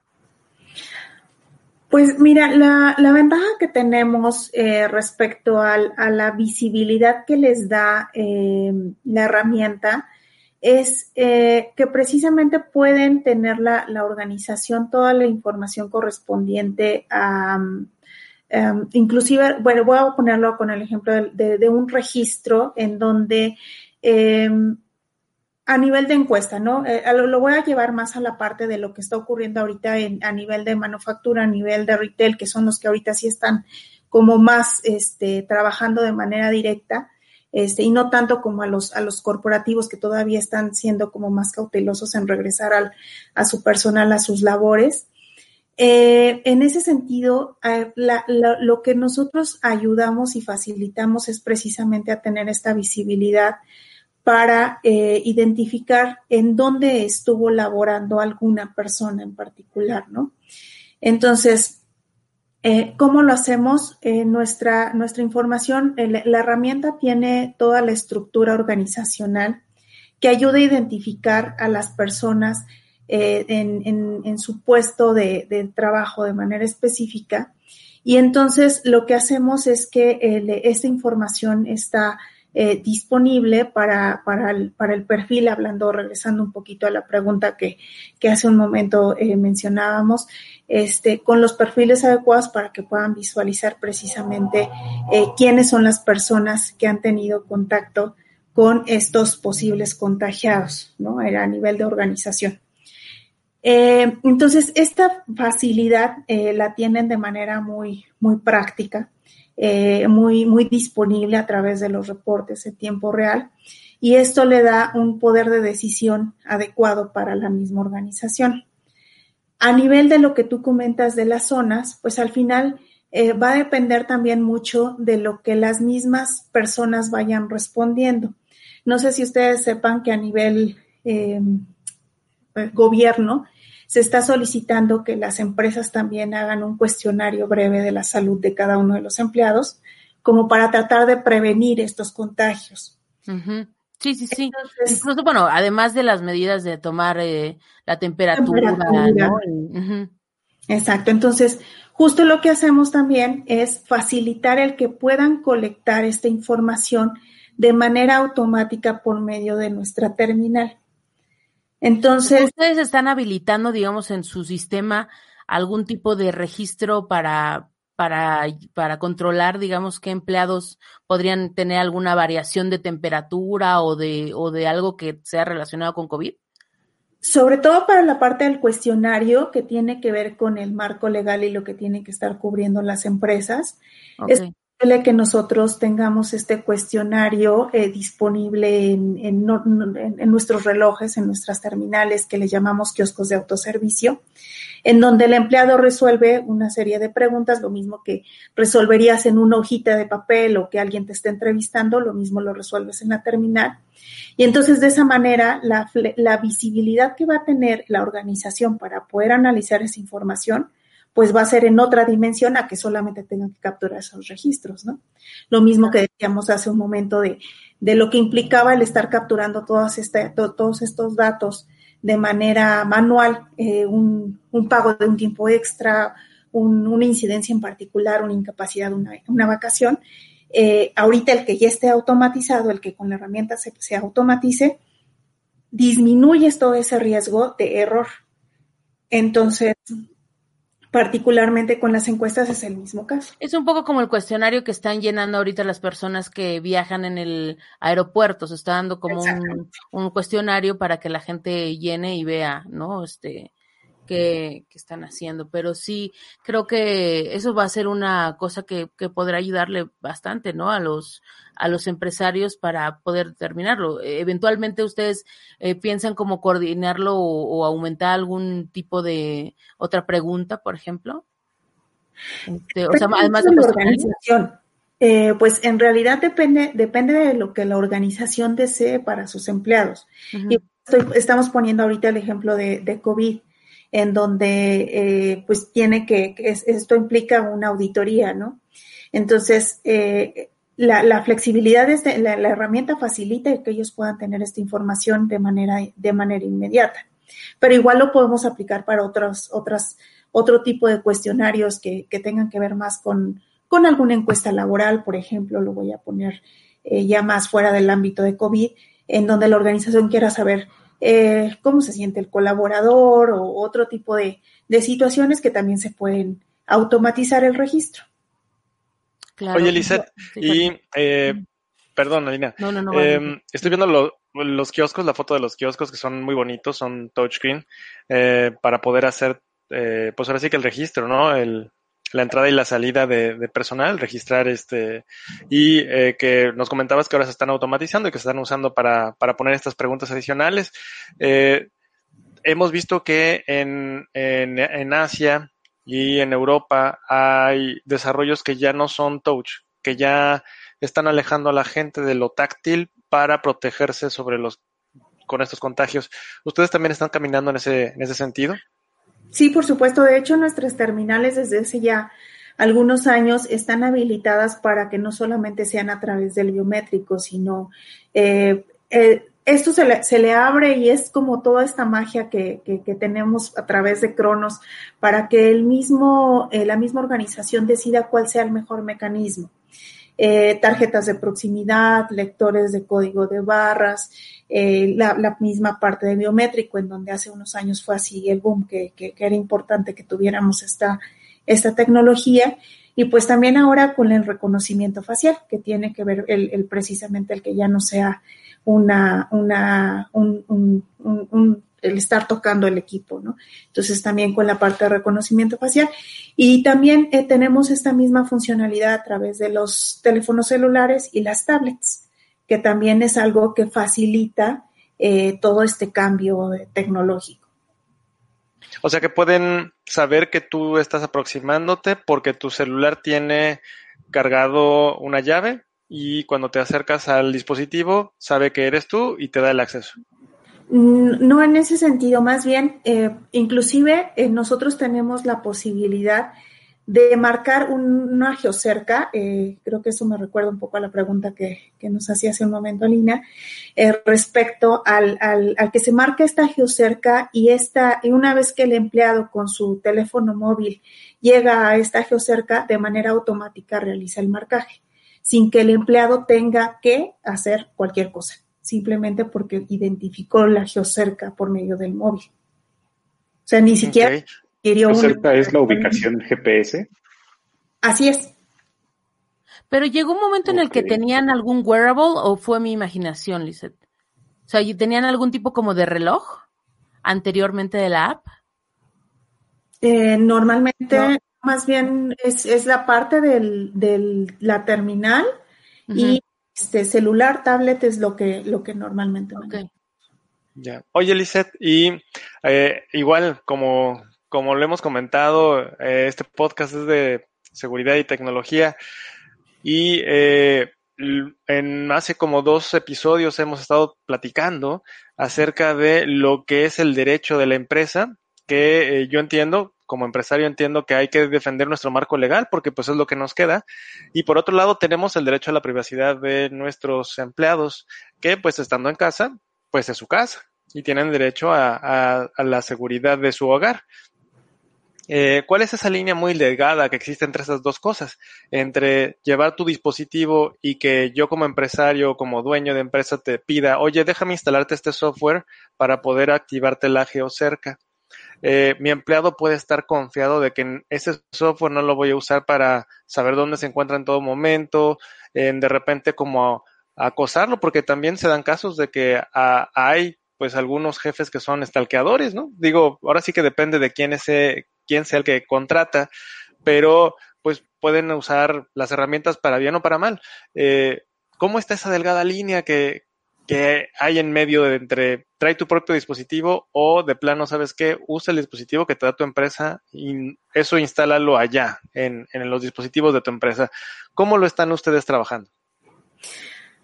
Pues mira, la, la ventaja que tenemos eh, respecto al, a la visibilidad que les da eh, la herramienta es eh, que precisamente pueden tener la, la, organización toda la información correspondiente a, inclusive, bueno, voy a ponerlo con el ejemplo de, de, un registro en donde eh, a nivel de encuesta, ¿no? Eh, lo, voy a llevar más a la parte de lo que está ocurriendo ahorita en, a nivel de manufactura, a nivel de retail, que son los que ahorita sí están como más este, trabajando de manera directa. Este, y no tanto como a los, a los corporativos que todavía están siendo como más cautelosos en regresar al, a su personal, a sus labores. Eh, en ese sentido, eh, la, lo que nosotros ayudamos y facilitamos es precisamente a tener esta visibilidad para eh, identificar en dónde estuvo laborando alguna persona en particular, ¿no? Entonces, eh, ¿cómo lo hacemos? Eh, nuestra, nuestra información, la herramienta tiene toda la estructura organizacional que ayuda a identificar a las personas en, su puesto de, trabajo de manera específica. Y entonces lo que hacemos es que esta información está eh, disponible para, para, el, perfil, hablando, regresando un poquito a la pregunta que, que hace un momento eh, mencionábamos, este, con los perfiles adecuados para que puedan visualizar precisamente eh, quiénes son las personas que han tenido contacto con estos posibles contagiados, ¿no? Era a nivel de organización. Entonces, esta facilidad la tienen de manera muy, muy práctica, eh, muy, muy disponible a través de los reportes en tiempo real y esto le da un poder de decisión adecuado para la misma organización. A nivel de lo que tú comentas de las zonas, pues al final eh, va a depender también mucho de lo que las mismas personas vayan respondiendo. No sé si ustedes sepan que a nivel eh, gobierno se está solicitando que las empresas también hagan un cuestionario breve de la salud de cada uno de los empleados, como para tratar de prevenir estos contagios. Uh -huh. Sí, sí, sí. Entonces, Incluso, bueno, además de las medidas de tomar eh, la temperatura. temperatura. ¿no? Uh -huh. Exacto. Entonces, justo lo que hacemos también es facilitar el que puedan colectar esta información de manera automática por medio de nuestra terminal. Entonces. Ustedes están habilitando, digamos, en su sistema algún tipo de registro para, para, para controlar, digamos, qué empleados podrían tener alguna variación de temperatura o de, o de algo que sea relacionado con COVID? Sobre todo para la parte del cuestionario que tiene que ver con el marco legal y lo que tienen que estar cubriendo las empresas. Okay. Es que nosotros tengamos este cuestionario eh, disponible en, nuestros relojes, en nuestras terminales que le llamamos kioscos de autoservicio, en donde el empleado resuelve una serie de preguntas, lo mismo que resolverías en una hojita de papel o que alguien te esté entrevistando, lo mismo lo resuelves en la terminal. Y entonces de esa manera la visibilidad que va a tener la organización para poder analizar esa información, pues va a ser en otra dimensión a que solamente tengan que capturar esos registros, ¿no? Lo mismo que decíamos hace un momento de, de lo que implicaba el estar capturando este, todos estos datos de manera manual, eh, un, pago de un tiempo extra, un, una incidencia en particular, una incapacidad, una, una vacación. Eh, ahorita el que ya esté automatizado, el que con la herramienta se, se automatice, disminuyes todo ese riesgo de error. Entonces, particularmente con las encuestas es el mismo caso. Es un poco como el cuestionario que están llenando ahorita las personas que viajan en el aeropuerto, se está dando como un, un, cuestionario para que la gente llene y vea, ¿no? Este, que, que, están haciendo. Pero sí, creo que eso va a ser una cosa que, que podrá ayudarle bastante, ¿no? A los, a los empresarios para poder terminarlo. Eventualmente ustedes eh, piensan como coordinarlo o, o, aumentar algún tipo de otra pregunta, por ejemplo. Este, o sea, además de la organización. Eh, pues en realidad depende, depende de lo que la organización desee para sus empleados. Uh -huh. Y estoy, estamos poniendo ahorita el ejemplo de, de COVID en donde eh, pues tiene que, que es, esto implica una auditoría, ¿no? Entonces, eh, la, la, flexibilidad es de, la, la, herramienta facilita que ellos puedan tener esta información de manera, de manera inmediata. Pero igual lo podemos aplicar para otros, otras, otro tipo de cuestionarios que, que tengan que ver más con, con alguna encuesta laboral, por ejemplo, lo voy a poner eh, ya más fuera del ámbito de COVID, en donde la organización quiera saber eh, cómo se siente el colaborador o otro tipo de, de, situaciones que también se pueden automatizar el registro. Claro. Oye, Lizeth, sí, y eh, perdón, Alina, no, no, no, eh, vale. estoy viendo lo, los kioscos, la foto de los kioscos que son muy bonitos, son touchscreen, eh, para poder hacer, pues ahora sí que el registro, ¿no? El, la entrada y la salida de, personal, registrar este, y eh, que nos comentabas que ahora se están automatizando y que se están usando para, para poner estas preguntas adicionales. Eh, hemos visto que en, en, en Asia y en Europa hay desarrollos que ya no son touch, que ya están alejando a la gente de lo táctil para protegerse sobre los con estos contagios. ¿Ustedes también están caminando en ese, en ese sentido? Sí, por supuesto. De hecho, nuestras terminales desde hace ya algunos años están habilitadas para que no solamente sean a través del biométrico, sino eh, eh, esto se le, se le, abre y es como toda esta magia que, que, tenemos a través de Cronos para que el mismo, eh, la misma organización decida cuál sea el mejor mecanismo. Eh, tarjetas de proximidad, lectores de código de barras, eh, la, misma parte de biométrico, en donde hace unos años fue así el boom, que, que, era importante que tuviéramos esta, esta tecnología. Y pues también ahora con el reconocimiento facial, que tiene que ver el, precisamente el que ya no sea una, una, un, un, un, el estar tocando el equipo, ¿no? Entonces también con la parte de reconocimiento facial. Y también eh, tenemos esta misma funcionalidad a través de los teléfonos celulares y las tablets, que también es algo que facilita eh, todo este cambio tecnológico. O sea que pueden saber que tú estás aproximándote porque tu celular tiene cargado una llave y cuando te acercas al dispositivo sabe que eres tú y te da el acceso. No en ese sentido, más bien, eh, inclusive eh, nosotros tenemos la posibilidad de marcar un, una geocerca, eh, creo que eso me recuerda un poco a la pregunta que, nos hacía hace un momento Lina, eh, respecto al, al, al, que se marca esta geocerca y, esta, y una vez que el empleado con su teléfono móvil llega a esta geocerca, de manera automática realiza el marcaje, sin que el empleado tenga que hacer cualquier cosa simplemente porque identificó la geocerca por medio del móvil. O sea, ni siquiera okay. ¿Geocerca una... es la ubicación GPS? Así es. Pero llegó un momento okay. en el que tenían algún wearable o fue mi imaginación, Lizeth. O sea, ¿tenían algún tipo como de reloj anteriormente de la app? Eh, normalmente, no. más bien es, es la parte del, del la terminal y este celular, tablet es lo que, lo que normalmente Ok. Ya. Oye, Lisette, y eh, igual como, como lo hemos comentado, eh, este podcast es de seguridad y tecnología y eh, en hace como dos episodios hemos estado platicando acerca de lo que es el derecho de la empresa, que eh, yo entiendo, como empresario entiendo que hay que defender nuestro marco legal porque pues es lo que nos queda. Y por otro lado tenemos el derecho a la privacidad de nuestros empleados, que pues estando en casa, pues es su casa y tienen derecho a, a- la seguridad de su hogar. Eh, ¿Cuál es esa línea muy delgada que existe entre esas dos cosas? Entre llevar tu dispositivo y que yo como empresario, como dueño de empresa te pida, oye, déjame instalarte este software para poder activarte la geocerca. Eh, mi empleado puede estar confiado de que ese software no lo voy a usar para saber dónde se encuentra en todo momento, en de repente como acosarlo, porque también se dan casos de que hay pues algunos jefes que son stalkeadores, ¿no? Digo, ahora sí que depende de quién es eh, quién sea el que contrata, pero pues pueden usar las herramientas para bien o para mal. Eh, ¿Cómo está esa delgada línea que, que hay en medio de entre trae tu propio dispositivo o de plano, ¿sabes qué? Usa el dispositivo que te da tu empresa y eso instálalo allá, en, en los dispositivos de tu empresa. ¿Cómo lo están ustedes trabajando?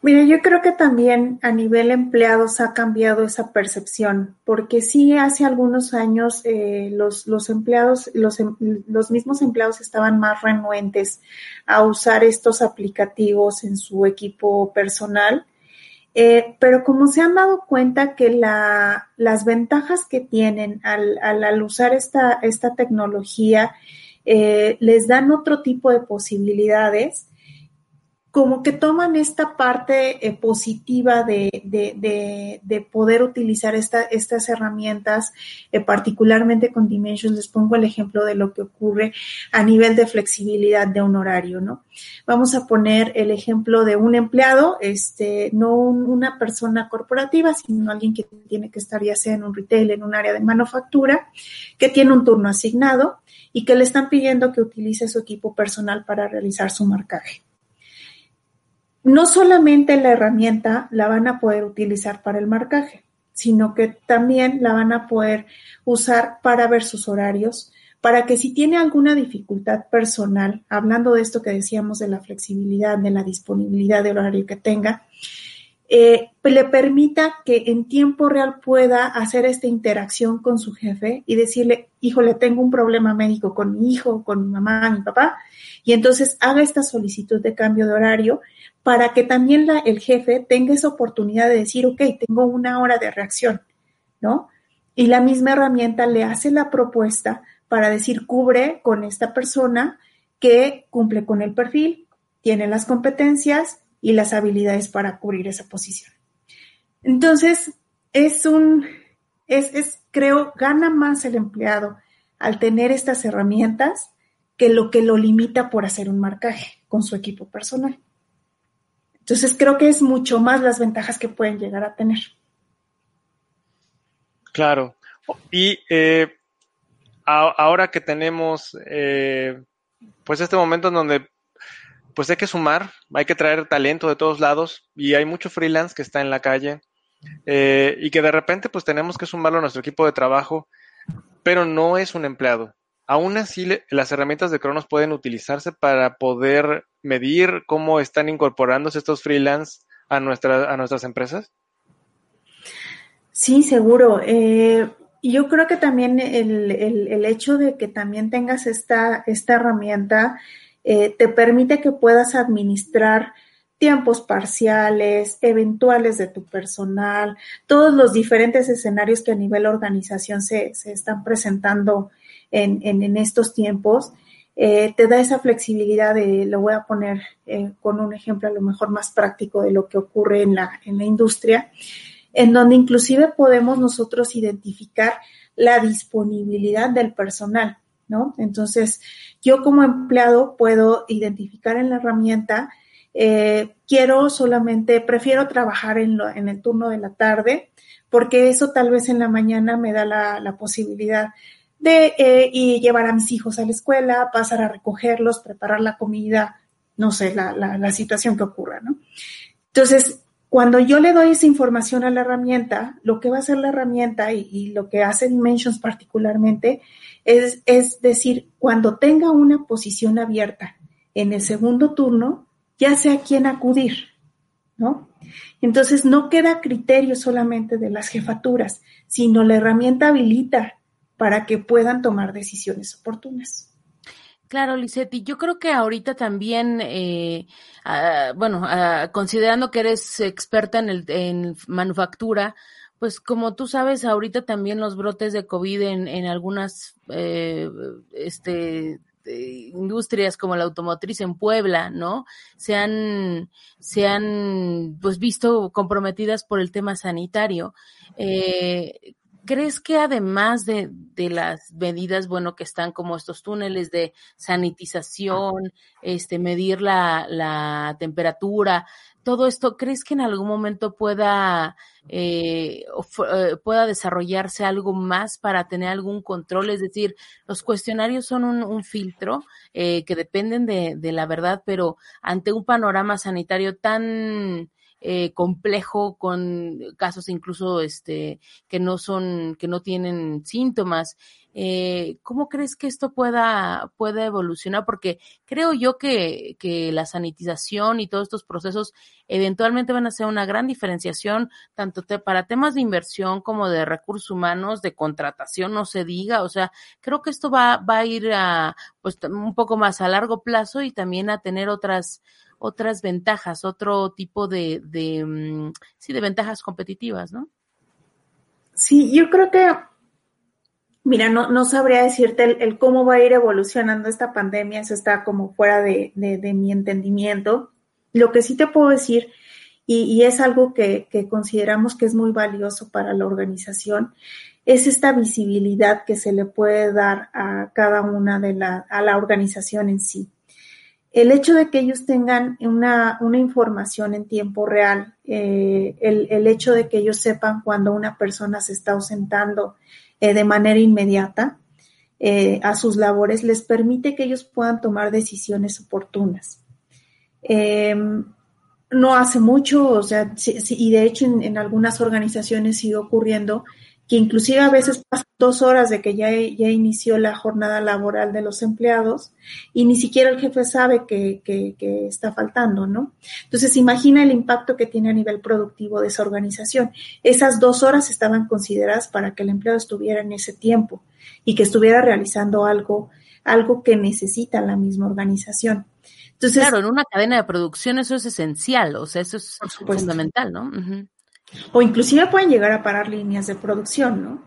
Mira, yo creo que también a nivel empleados ha cambiado esa percepción, porque sí hace algunos años eh, los, los empleados, los, em- los mismos empleados estaban más renuentes a usar estos aplicativos en su equipo personal, eh, pero como se han dado cuenta que la, las ventajas que tienen al, al, al usar esta, esta tecnología eh, les dan otro tipo de posibilidades, como que toman esta parte eh, positiva de, de, de, de, poder utilizar esta, estas herramientas, eh, particularmente con Dimensions. Les pongo el ejemplo de lo que ocurre a nivel de flexibilidad de un horario, ¿no? Vamos a poner el ejemplo de un empleado, este, no un, una persona corporativa, sino alguien que tiene que estar ya sea en un retail, en un área de manufactura, que tiene un turno asignado y que le están pidiendo que utilice su equipo personal para realizar su marcaje no solamente la herramienta la van a poder utilizar para el marcaje, sino que también la van a poder usar para ver sus horarios, para que si tiene alguna dificultad personal, hablando de esto que decíamos de la flexibilidad, de la disponibilidad del horario que tenga, eh, le permita que en tiempo real pueda hacer esta interacción con su jefe y decirle, híjole, tengo un problema médico con mi hijo, con mi mamá, mi papá, y entonces haga esta solicitud de cambio de horario para que también el jefe tenga esa oportunidad de decir, ok, tengo una hora de reacción, ¿no? Y la misma herramienta le hace la propuesta para decir, cubre con esta persona que cumple con el perfil, tiene las competencias y las habilidades para cubrir esa posición. Entonces, es un, es, es, creo, gana más el empleado al tener estas herramientas que lo que lo limita por hacer un marcaje con su equipo personal. Entonces creo que es mucho más las ventajas que pueden llegar a tener. Claro. Y eh, ahora que tenemos eh, pues este momento en donde pues hay que sumar, hay que traer talento de todos lados y hay mucho freelance que está en la calle eh, y que de repente pues tenemos que sumarlo a nuestro equipo de trabajo, pero no es un empleado. Aún así, las herramientas de Cronos pueden utilizarse para poder medir cómo están incorporándose estos freelance a, nuestra, a nuestras empresas. Sí, seguro. Eh, yo creo que también el, el, el, hecho de que también tengas esta, esta herramienta eh, te permite que puedas administrar tiempos parciales, eventuales de tu personal, todos los diferentes escenarios que a nivel organización se, se están presentando en, en, estos tiempos, eh, te da esa flexibilidad de, lo voy a poner eh, con un ejemplo a lo mejor más práctico de lo que ocurre en la, en la industria, en donde inclusive podemos nosotros identificar la disponibilidad del personal, ¿no? Entonces, yo como empleado puedo identificar en la herramienta, eh, quiero solamente, prefiero trabajar en, el turno de la tarde, porque eso tal vez en la mañana me da la, posibilidad de eh, y llevar a mis hijos a la escuela, pasar a recogerlos, preparar la comida, no sé, la, la, la situación que ocurra, ¿no? Entonces, cuando yo le doy esa información a la herramienta, lo que va a hacer la herramienta y, lo que hace Dimensions particularmente es, es decir, cuando tenga una posición abierta en el segundo turno, ya sé a quién acudir, ¿no? Entonces no queda criterio solamente de las jefaturas, sino la herramienta habilita para que puedan tomar decisiones oportunas. Claro, Lisetti, yo creo que ahorita también, eh, ah, bueno, ah, considerando que eres experta en, el, en manufactura, pues como tú sabes, ahorita también los brotes de COVID en, en algunas eh, este, industrias como la automotriz en Puebla, ¿no? Se han, se han pues visto comprometidas por el tema sanitario. Eh, ¿Crees que además de, de, las medidas, bueno, que están como estos túneles de sanitización, este, medir la, la temperatura, todo esto, ¿crees que en algún momento pueda, eh, eh, pueda desarrollarse algo más para tener algún control? Es decir, los cuestionarios son un, un filtro eh, que dependen de, de la verdad, pero ante un panorama sanitario tan eh, complejo con casos incluso este que no son que no tienen síntomas eh, ¿cómo crees que esto pueda, pueda evolucionar? Porque creo yo que, que la sanitización y todos estos procesos eventualmente van a ser una gran diferenciación, tanto para temas de inversión como de recursos humanos, de contratación, no se diga. O sea, creo que esto va, va a ir a, pues, un poco más a largo plazo y también a tener otras, otras ventajas, otro tipo de, de, mm, sí, de ventajas competitivas, ¿no? Sí, yo creo que, mira, no, no sabría decirte el, cómo va a ir evolucionando esta pandemia, eso está como fuera de, de, de mi entendimiento. Lo que sí te puedo decir, y, y es algo que, que, consideramos que es muy valioso para la organización, es esta visibilidad que se le puede dar a cada una de la, a la organización en sí el hecho de que ellos tengan una, una información en tiempo real, eh, el, el, hecho de que ellos sepan cuando una persona se está ausentando eh, de manera inmediata eh, a sus labores, les permite que ellos puedan tomar decisiones oportunas. Em, no hace mucho, o sea, y de hecho en, en, algunas organizaciones sigue ocurriendo que inclusive a veces pasan dos horas de que ya, ya inició la jornada laboral de los empleados y ni siquiera el jefe sabe que, que, que, está faltando, ¿no? Entonces, imagina el impacto que tiene a nivel productivo de esa organización. Esas dos horas estaban consideradas para que el empleado estuviera en ese tiempo y que estuviera realizando algo, algo que necesita la misma organización. Entonces, claro, en una cadena de producción eso es esencial, o sea, eso es fundamental, ¿no? Uh -huh. O inclusive pueden llegar a parar líneas de producción, ¿no?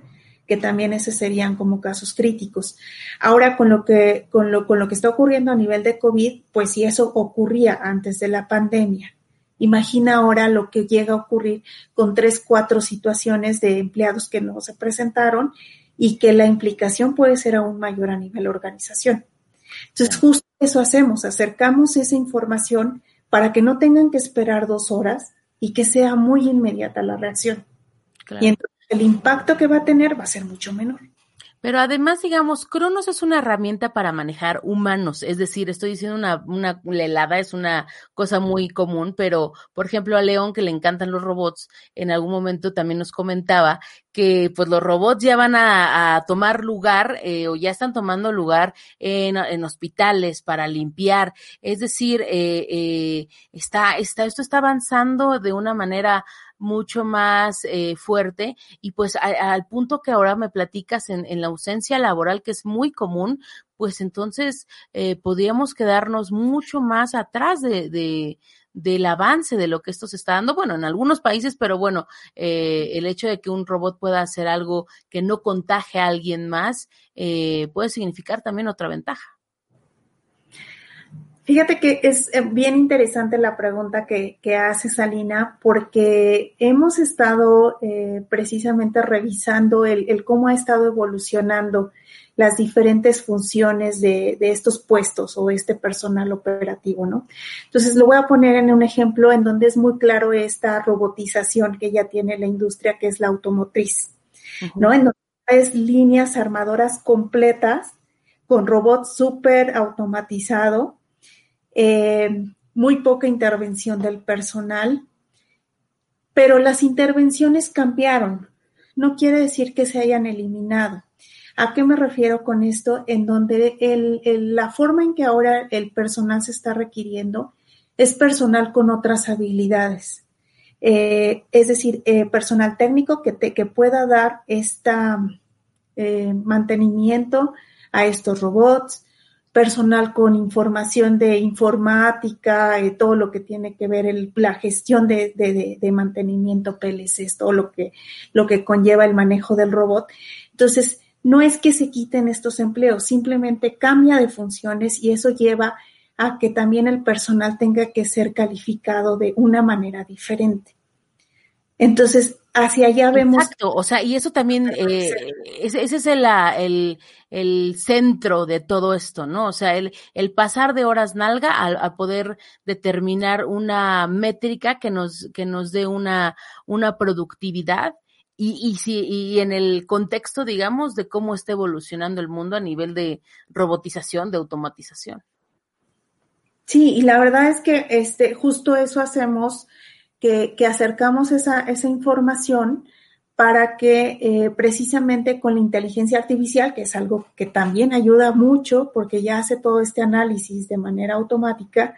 Que también esos serían como casos críticos. Ahora, con lo que, con lo, con lo que está ocurriendo a nivel de COVID, pues si eso ocurría antes de la pandemia, imagina ahora lo que llega a ocurrir con tres, cuatro situaciones de empleados que no se presentaron y que la implicación puede ser aún mayor a nivel organización. Entonces, justo eso hacemos, acercamos esa información para que no tengan que esperar dos horas y que sea muy inmediata la reacción. Claro. Y entonces el impacto que va a tener va a ser mucho menor. Pero además, digamos, Cronos es una herramienta para manejar humanos. Es decir, estoy diciendo una, una helada, es una cosa muy común, pero por ejemplo, a León, que le encantan los robots, en algún momento también nos comentaba que pues los robots ya van a, a tomar lugar eh, o ya están tomando lugar en, en, hospitales para limpiar. Es decir, eh, eh, está, está, esto está avanzando de una manera mucho más eh, fuerte y pues a, al punto que ahora me platicas en, en, la ausencia laboral que es muy común, pues entonces eh, podríamos quedarnos mucho más atrás de, de, del avance de lo que esto se está dando, bueno, en algunos países, pero bueno, eh, el hecho de que un robot pueda hacer algo que no contagie a alguien más eh, puede significar también otra ventaja. Fíjate que es eh, bien interesante la pregunta que, que hace Salina, porque hemos estado eh, precisamente revisando el, el, cómo ha estado evolucionando las diferentes funciones de, de, estos puestos o este personal operativo, ¿no? Entonces, lo voy a poner en un ejemplo en donde es muy claro esta robotización que ya tiene la industria, que es la automotriz, uh -huh. ¿no? En donde es líneas armadoras completas con robots súper automatizado, eh, muy poca intervención del personal, pero las intervenciones cambiaron. No quiere decir que se hayan eliminado. ¿A qué me refiero con esto? En donde la forma en que ahora el personal se está requiriendo es personal con otras habilidades. Eh, es decir, eh, personal técnico que, te, que pueda dar este mantenimiento a estos robots, personal con información de informática, todo lo que tiene que ver el, la gestión de, de, de, mantenimiento PLC, todo lo que, lo que conlleva el manejo del robot. Entonces, no es que se quiten estos empleos, simplemente cambia de funciones y eso lleva a que también el personal tenga que ser calificado de una manera diferente. Entonces, hacia allá vemos. Exacto, o sea, y eso también, eh, ese, es el, el, el, centro de todo esto, ¿no? O sea, el, el pasar de horas nalga a, a, poder determinar una métrica que nos, que nos dé una, una productividad y, y, si, y en el contexto, digamos, de cómo está evolucionando el mundo a nivel de robotización, de automatización. Sí, y la verdad es que este, justo eso hacemos, que, acercamos esa, esa información para que eh, precisamente con la inteligencia artificial, que es algo que también ayuda mucho porque ya hace todo este análisis de manera automática,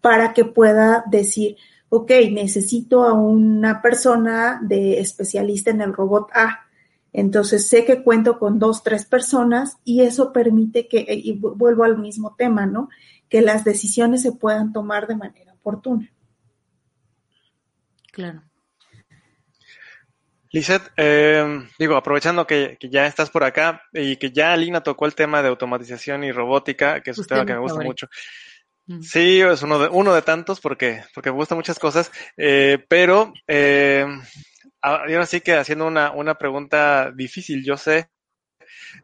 para que pueda decir, ok, necesito a una persona de especialista en el robot A. Entonces sé que cuento con dos, tres personas y eso permite que, y vuelvo al mismo tema, ¿no? Que las decisiones se puedan tomar de manera oportuna. Claro. Lizeth, eh, digo, aprovechando que, ya estás por acá y que ya Alina tocó el tema de automatización y robótica, que es un tema que me gusta mucho. Mm. Sí, es uno de, uno de tantos porque, porque me gustan muchas cosas, eh, pero eh, ahora sí que haciendo una, una pregunta difícil, yo sé,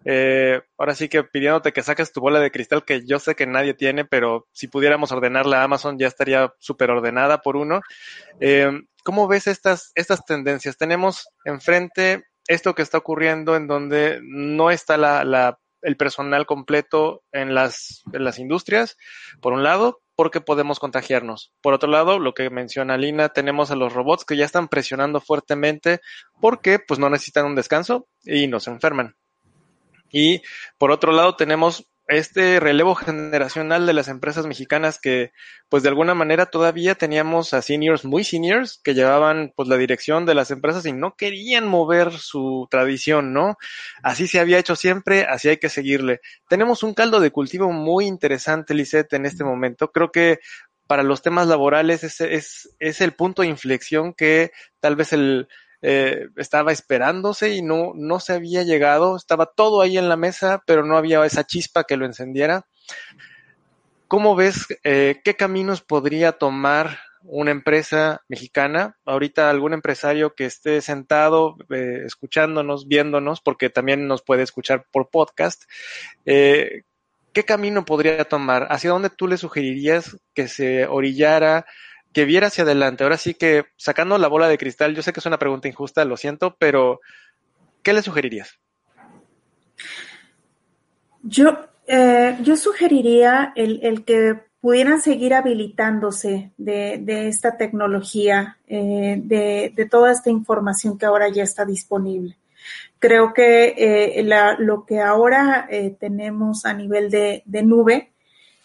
eh, ahora sí que pidiéndote que saques tu bola de cristal que yo sé que nadie tiene, pero si pudiéramos ordenarla a Amazon ya estaría súper ordenada por uno. Eh, ¿Cómo ves estas, estas tendencias? Tenemos enfrente esto que está ocurriendo en donde no está el personal completo en las, en las industrias, por un lado, porque podemos contagiarnos. Por otro lado, lo que menciona Lina, tenemos a los robots que ya están presionando fuertemente porque pues no necesitan un descanso y no se enferman. Y por otro lado, tenemos este relevo generacional de las empresas mexicanas que, pues de alguna manera todavía teníamos a seniors muy seniors que llevaban pues la dirección de las empresas y no querían mover su tradición, ¿no? Así se había hecho siempre, así hay que seguirle. Tenemos un caldo de cultivo muy interesante, Lisette, en este momento. Creo que para los temas laborales es, es, es el punto de inflexión que tal vez el, eh, estaba esperándose y no, no se había llegado, estaba todo ahí en la mesa, pero no había esa chispa que lo encendiera. ¿Cómo ves eh, qué caminos podría tomar una empresa mexicana? Ahorita algún empresario que esté sentado, eh, escuchándonos, viéndonos, porque también nos puede escuchar por podcast. ¿Qué camino podría tomar? ¿Hacia dónde tú le sugerirías que se orillara que viera hacia adelante. Ahora sí que sacando la bola de cristal, yo sé que es una pregunta injusta, lo siento, pero ¿qué le sugerirías? Yo, eh, yo sugeriría el, que pudieran seguir habilitándose de, esta tecnología, eh, de, toda esta información que ahora ya está disponible. Creo que eh, lo que ahora tenemos a nivel de, de nube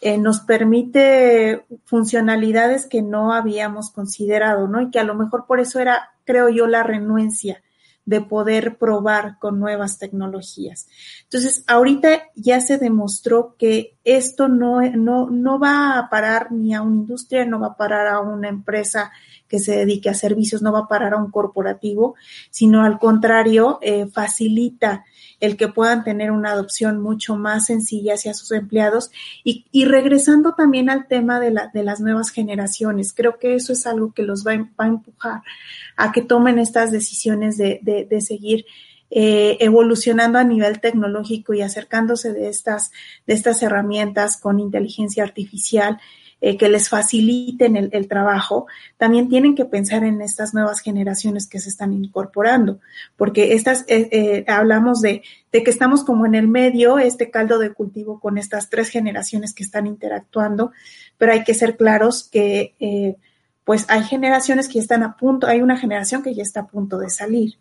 eh, nos permite funcionalidades que no habíamos considerado, ¿no? Y que a lo mejor por eso era, creo yo, la renuencia de poder probar con nuevas tecnologías. Entonces, ahorita ya se demostró que esto no, no, no va a parar ni a una industria, no va a parar a una empresa que se dedique a servicios, no va a parar a un corporativo, sino al contrario, eh, facilita el que puedan tener una adopción mucho más sencilla hacia sus empleados. Y, y regresando también al tema de, la, de las nuevas generaciones, creo que eso es algo que los va, va a empujar a que tomen estas decisiones de, de, de seguir eh, evolucionando a nivel tecnológico y acercándose de estas, de estas herramientas con inteligencia artificial eh, que les faciliten el, trabajo, también tienen que pensar en estas nuevas generaciones que se están incorporando, porque estas, eh, eh, hablamos de, de, que estamos como en el medio, este caldo de cultivo con estas tres generaciones que están interactuando, pero hay que ser claros que pues hay generaciones que ya están a punto, hay una generación que ya está a punto de salir.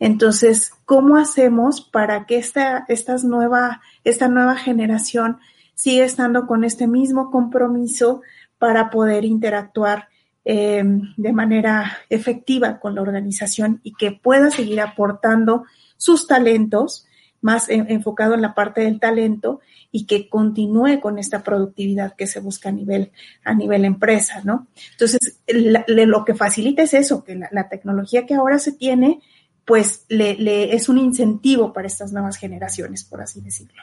Entonces, ¿cómo hacemos para que esta, estas nueva, esta nueva generación siga estando con este mismo compromiso para poder interactuar eh, de manera efectiva con la organización y que pueda seguir aportando sus talentos, más enfocado en la parte del talento y que continúe con esta productividad que se busca a nivel, a nivel empresa, ¿no? Entonces, lo que facilita es eso, que la, tecnología que ahora se tiene, pues le, le es un incentivo para estas nuevas generaciones, por así decirlo.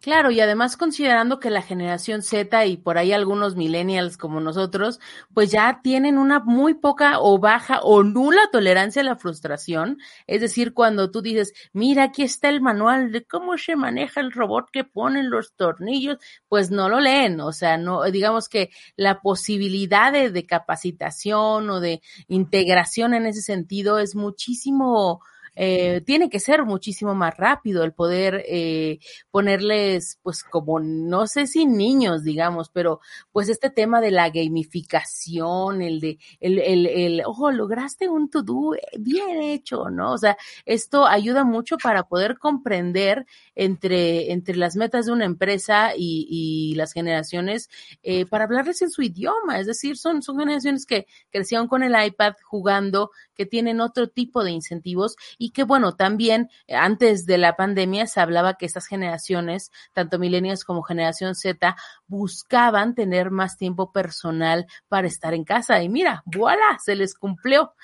Claro, y además considerando que la generación Z y por ahí algunos millennials como nosotros, pues ya tienen una muy poca o baja o nula tolerancia a la frustración. Es decir, cuando tú dices, mira, aquí está el manual de cómo se maneja el robot que ponen los tornillos, pues no lo leen. O sea, no, digamos que la posibilidad de, de capacitación o de integración en ese sentido es muchísimo eh, tiene que ser muchísimo más rápido el poder eh, ponerles, pues como, no sé si niños, digamos, pero pues este tema de la gamificación, el de, el, el, el ojo, lograste un to-do eh, bien hecho, ¿no? O sea, esto ayuda mucho para poder comprender entre, entre las metas de una empresa y, y las generaciones, eh, para hablarles en su idioma, es decir, son, son generaciones que crecieron con el iPad jugando, que tienen otro tipo de incentivos y que bueno, también eh, antes de la pandemia se hablaba que estas generaciones, tanto millennials como generación Z, buscaban tener más tiempo personal para estar en casa y mira, voilà, se les cumplió.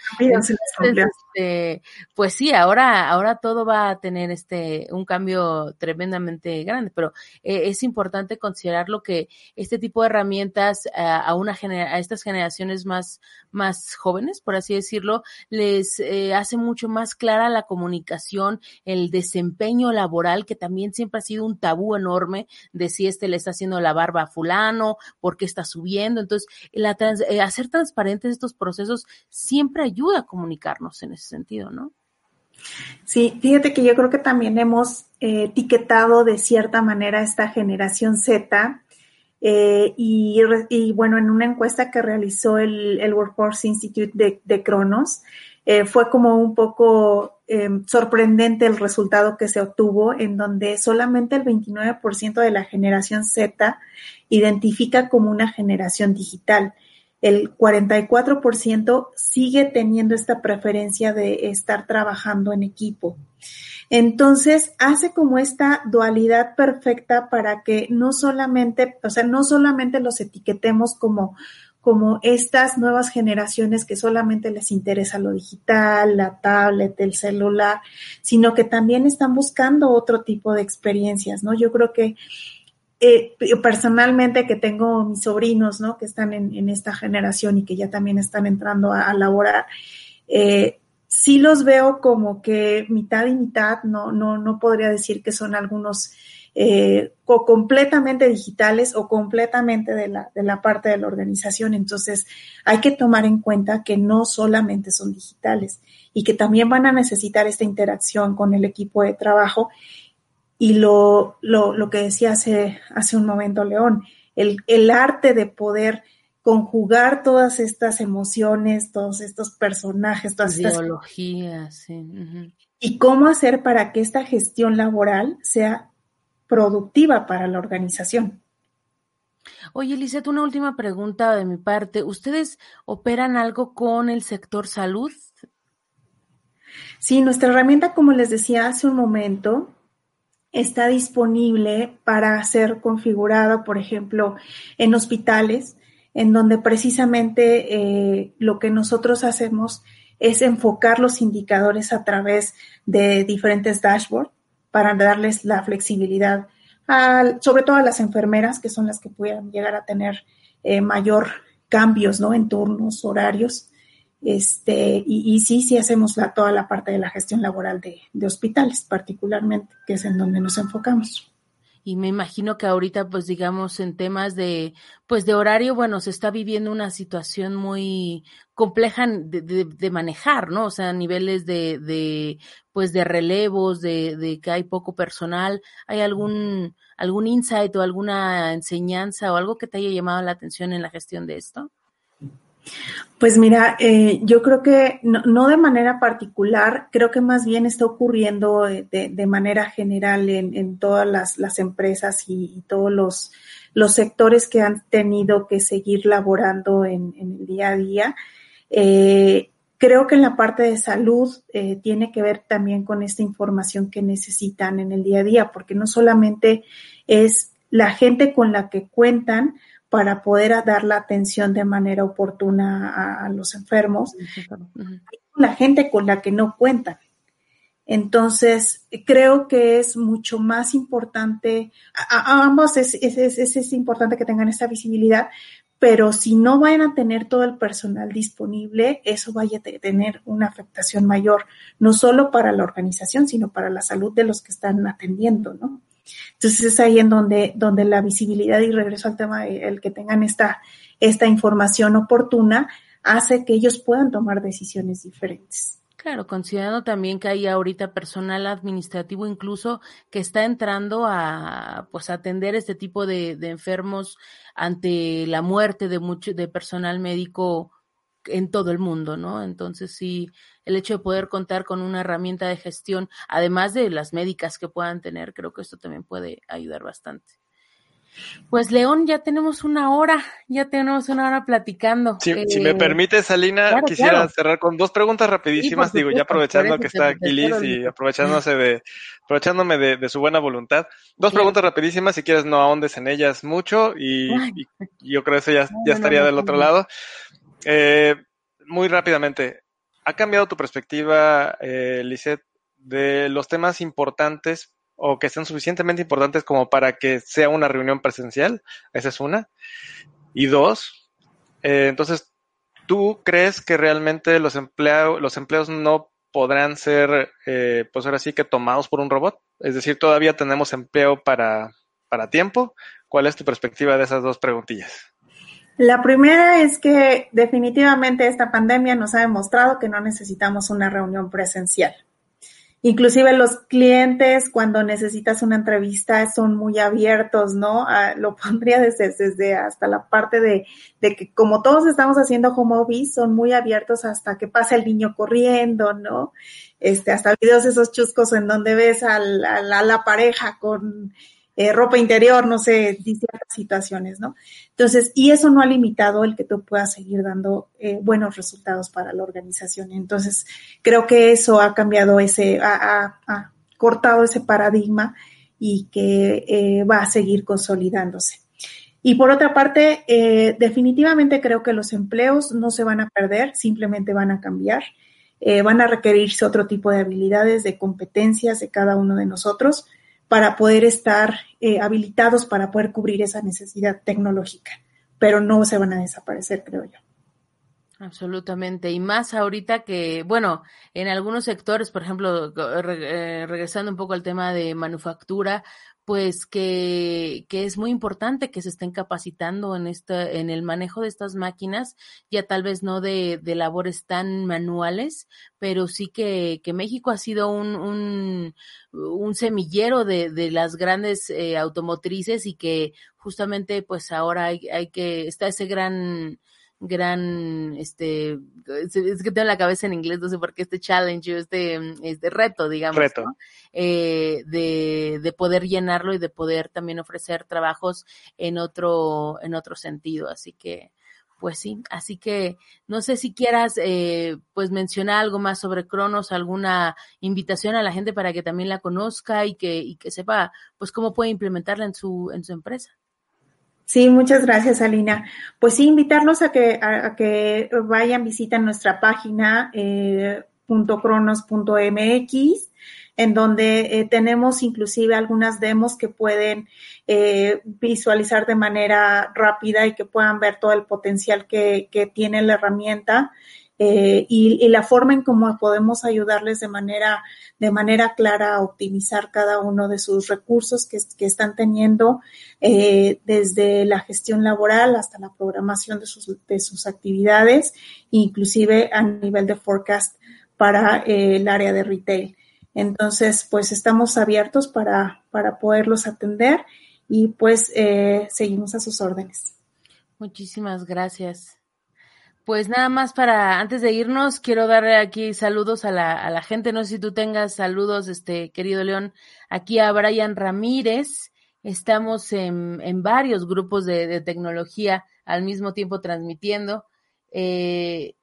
Este, pues sí, ahora, ahora todo va a tener este un cambio tremendamente grande, pero eh, es importante considerar lo que este tipo de herramientas eh, a una a estas generaciones más más jóvenes, por así decirlo, les eh, hace mucho más clara la comunicación, el desempeño laboral, que también siempre ha sido un tabú enorme de si este le está haciendo la barba a fulano, por qué está subiendo. Entonces, la eh, hacer transparentes estos procesos siempre ayuda a comunicarnos en ese sentido, ¿no? Sí, fíjate que yo creo que también hemos eh, etiquetado de cierta manera esta generación Z eh, y, bueno, en una encuesta que realizó el, Workforce Institute de, de Cronos, eh, fue como un poco em, sorprendente el resultado que se obtuvo, en donde solamente el 29% de la generación Z identifica como una generación digital. El 44% sigue teniendo esta preferencia de estar trabajando en equipo. Entonces, hace como esta dualidad perfecta para que no solamente, o sea, no solamente los etiquetemos como como estas nuevas generaciones que solamente les interesa lo digital, la tablet, el celular, sino que también están buscando otro tipo de experiencias, ¿no? Yo creo que eh, personalmente que tengo mis sobrinos, ¿no? Que están en, esta generación y que ya también están entrando a, a laborar, eh, sí los veo como que mitad y mitad, no, no, no podría decir que son algunos eh, o completamente digitales o completamente de la, de la parte de la organización. Entonces, hay que tomar en cuenta que no solamente son digitales y que también van a necesitar esta interacción con el equipo de trabajo. Y lo, lo, lo que decía hace, hace un momento León, el, el arte de poder conjugar todas estas emociones, todos estos personajes, todas ideologías, y cómo hacer para que esta gestión laboral sea productiva para la organización. Oye, Lizeth, una última pregunta de mi parte. ¿Ustedes operan algo con el sector salud? Sí, nuestra herramienta, como les decía hace un momento, está disponible para ser configurada, por ejemplo, en hospitales, en donde precisamente eh, lo que nosotros hacemos es enfocar los indicadores a través de diferentes dashboards para darles la flexibilidad, sobre todo a las enfermeras, que son las que puedan llegar a tener eh, mayor cambios ¿no? en turnos, horarios. Este, y, sí, sí hacemos la, toda la parte de la gestión laboral de, de hospitales, particularmente, que es en donde nos enfocamos. Y me imagino que ahorita pues digamos en temas de pues de horario bueno se está viviendo una situación muy compleja de, de, manejar no o sea niveles de, de pues de relevos de, de que hay poco personal. Hay algún algún insight o alguna enseñanza o algo que te haya llamado la atención en la gestión de esto pues mira, eh, yo creo que no, de manera particular, creo que más bien está ocurriendo eh, de, manera general en, todas las, empresas y, todos los, sectores que han tenido que seguir laborando en, el día a día. Eh, creo que en la parte de salud tiene que ver también con esta información que necesitan en el día a día, porque no solamente es la gente con la que cuentan, para poder dar la atención de manera oportuna a, los enfermos, la gente con la que no cuentan. Entonces, creo que es mucho más importante, a, ambos es, es, es, importante que tengan esta visibilidad, pero si no van a tener todo el personal disponible, eso vaya a tener una afectación mayor, no solo para la organización, sino para la salud de los que están atendiendo, ¿no? Entonces es ahí en donde, donde la visibilidad y regreso al tema, el que tengan esta, esta información oportuna, hace que ellos puedan tomar decisiones diferentes. Claro, considerando también que hay ahorita personal administrativo incluso que está entrando a pues atender este tipo de, de enfermos ante la muerte de mucho de personal médico en todo el mundo, ¿no? Entonces sí, el hecho de poder contar con una herramienta de gestión, además de las médicas que puedan tener, creo que esto también puede ayudar bastante. Pues León, ya tenemos una hora, ya tenemos una hora platicando. si me eh, permite, Salina, quisiera cerrar con dos preguntas rapidísimas, digo, ya aprovechando que está aquí Liz y aprovechándose <laughs> de, aprovechándome de, su buena voluntad. Dos preguntas rapidísimas, si quieres no ahondes en ellas mucho y, yo creo que eso ya, ya estaría del otro lado. Eh, muy rápidamente, ¿ha cambiado tu perspectiva, eh, Lisette, de los temas importantes o que sean suficientemente importantes como para que sea una reunión presencial? Esa es una. Y dos, eh, entonces, ¿tú crees que realmente los, empleados los empleos no podrán ser, eh, pues ahora sí que tomados por un robot? Es decir, todavía tenemos empleo para, para tiempo. ¿Cuál es tu perspectiva de esas dos preguntillas? La primera es que definitivamente esta pandemia nos ha demostrado que no necesitamos una reunión presencial. Inclusive los clientes cuando necesitas una entrevista son muy abiertos, ¿no? Ah, lo <laughs> pondría desde, desde hasta la parte de, de, que como todos estamos haciendo home office, son muy abiertos hasta que pasa el niño corriendo, ¿no? Este, hasta videos esos chuscos en donde ves a la pareja con eh, ropa interior, no sé, distintas situaciones, ¿no? Entonces, y eso no ha limitado el que tú puedas seguir dando eh, buenos resultados para la organización. Entonces, creo que eso ha cambiado ese, ha, cortado ese paradigma y que eh, va a seguir consolidándose. Y por otra parte, definitivamente creo que los empleos no se van a perder, simplemente van a cambiar. Van a requerirse otro tipo de habilidades, de competencias de cada uno de nosotros para poder estar eh, habilitados para poder cubrir esa necesidad tecnológica, pero no se van a desaparecer, creo yo. Absolutamente. Y más ahorita que, bueno, en algunos sectores, por ejemplo, eh, regresando un poco al tema de manufactura, pues que, que es muy importante que se estén capacitando en esta, en el manejo de estas máquinas, ya tal vez no de, de labores tan manuales, pero sí que, que México ha sido un, un, un semillero de, de las grandes eh, automotrices y que justamente pues ahora hay, hay que, está ese gran, gran, este, es que tengo la cabeza en inglés, no sé por qué este challenge, este, este reto, digamos, reto. Eh, de, de poder llenarlo y de poder también ofrecer trabajos en otro, en otro sentido. Así que, pues sí, así que no sé si quieras eh, pues mencionar algo más sobre Cronos, alguna invitación a la gente para que también la conozca y que, y que sepa pues cómo puede implementarla en su, en su empresa. Sí, muchas gracias, Alina. Pues sí, invitarlos a que, a, que vayan, visiten nuestra página eh, .cronos.mx, en donde eh, tenemos inclusive algunas demos que pueden eh, visualizar de manera rápida y que puedan ver todo el potencial que, que tiene la herramienta. Eh, y, la forma en cómo podemos ayudarles de manera, de manera clara a optimizar cada uno de sus recursos que, están teniendo eh, desde la gestión laboral hasta la programación de sus, de sus actividades, inclusive a nivel de forecast para eh, el área de retail. Entonces, pues estamos abiertos para, para poderlos atender y pues seguimos a sus órdenes. Muchísimas gracias. Pues nada más para, antes de irnos, quiero darle aquí saludos a la, a la gente. No sé si tú tengas saludos, este querido León, aquí a Brian Ramírez. Estamos en, en varios grupos de, de, tecnología al mismo tiempo transmitiendo. Eh,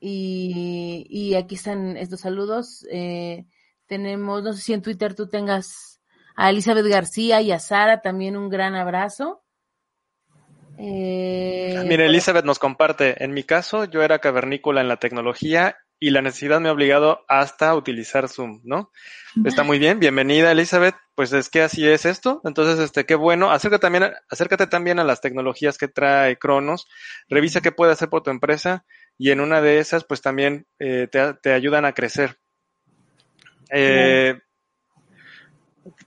y, y, aquí están estos saludos. Eh, tenemos, no sé si en Twitter tú tengas a Elizabeth García y a Sara también un gran abrazo. Eh, Mira, Elizabeth nos comparte, en mi caso yo era cavernícola en la tecnología y la necesidad me ha obligado hasta a utilizar Zoom, ¿no? Está muy bien, bienvenida Elizabeth, pues es que así es esto, entonces este, qué bueno, acércate también, acércate también a las tecnologías que trae Cronos, revisa qué puede hacer por tu empresa y en una de esas pues también eh, te, ayudan a crecer. Eh,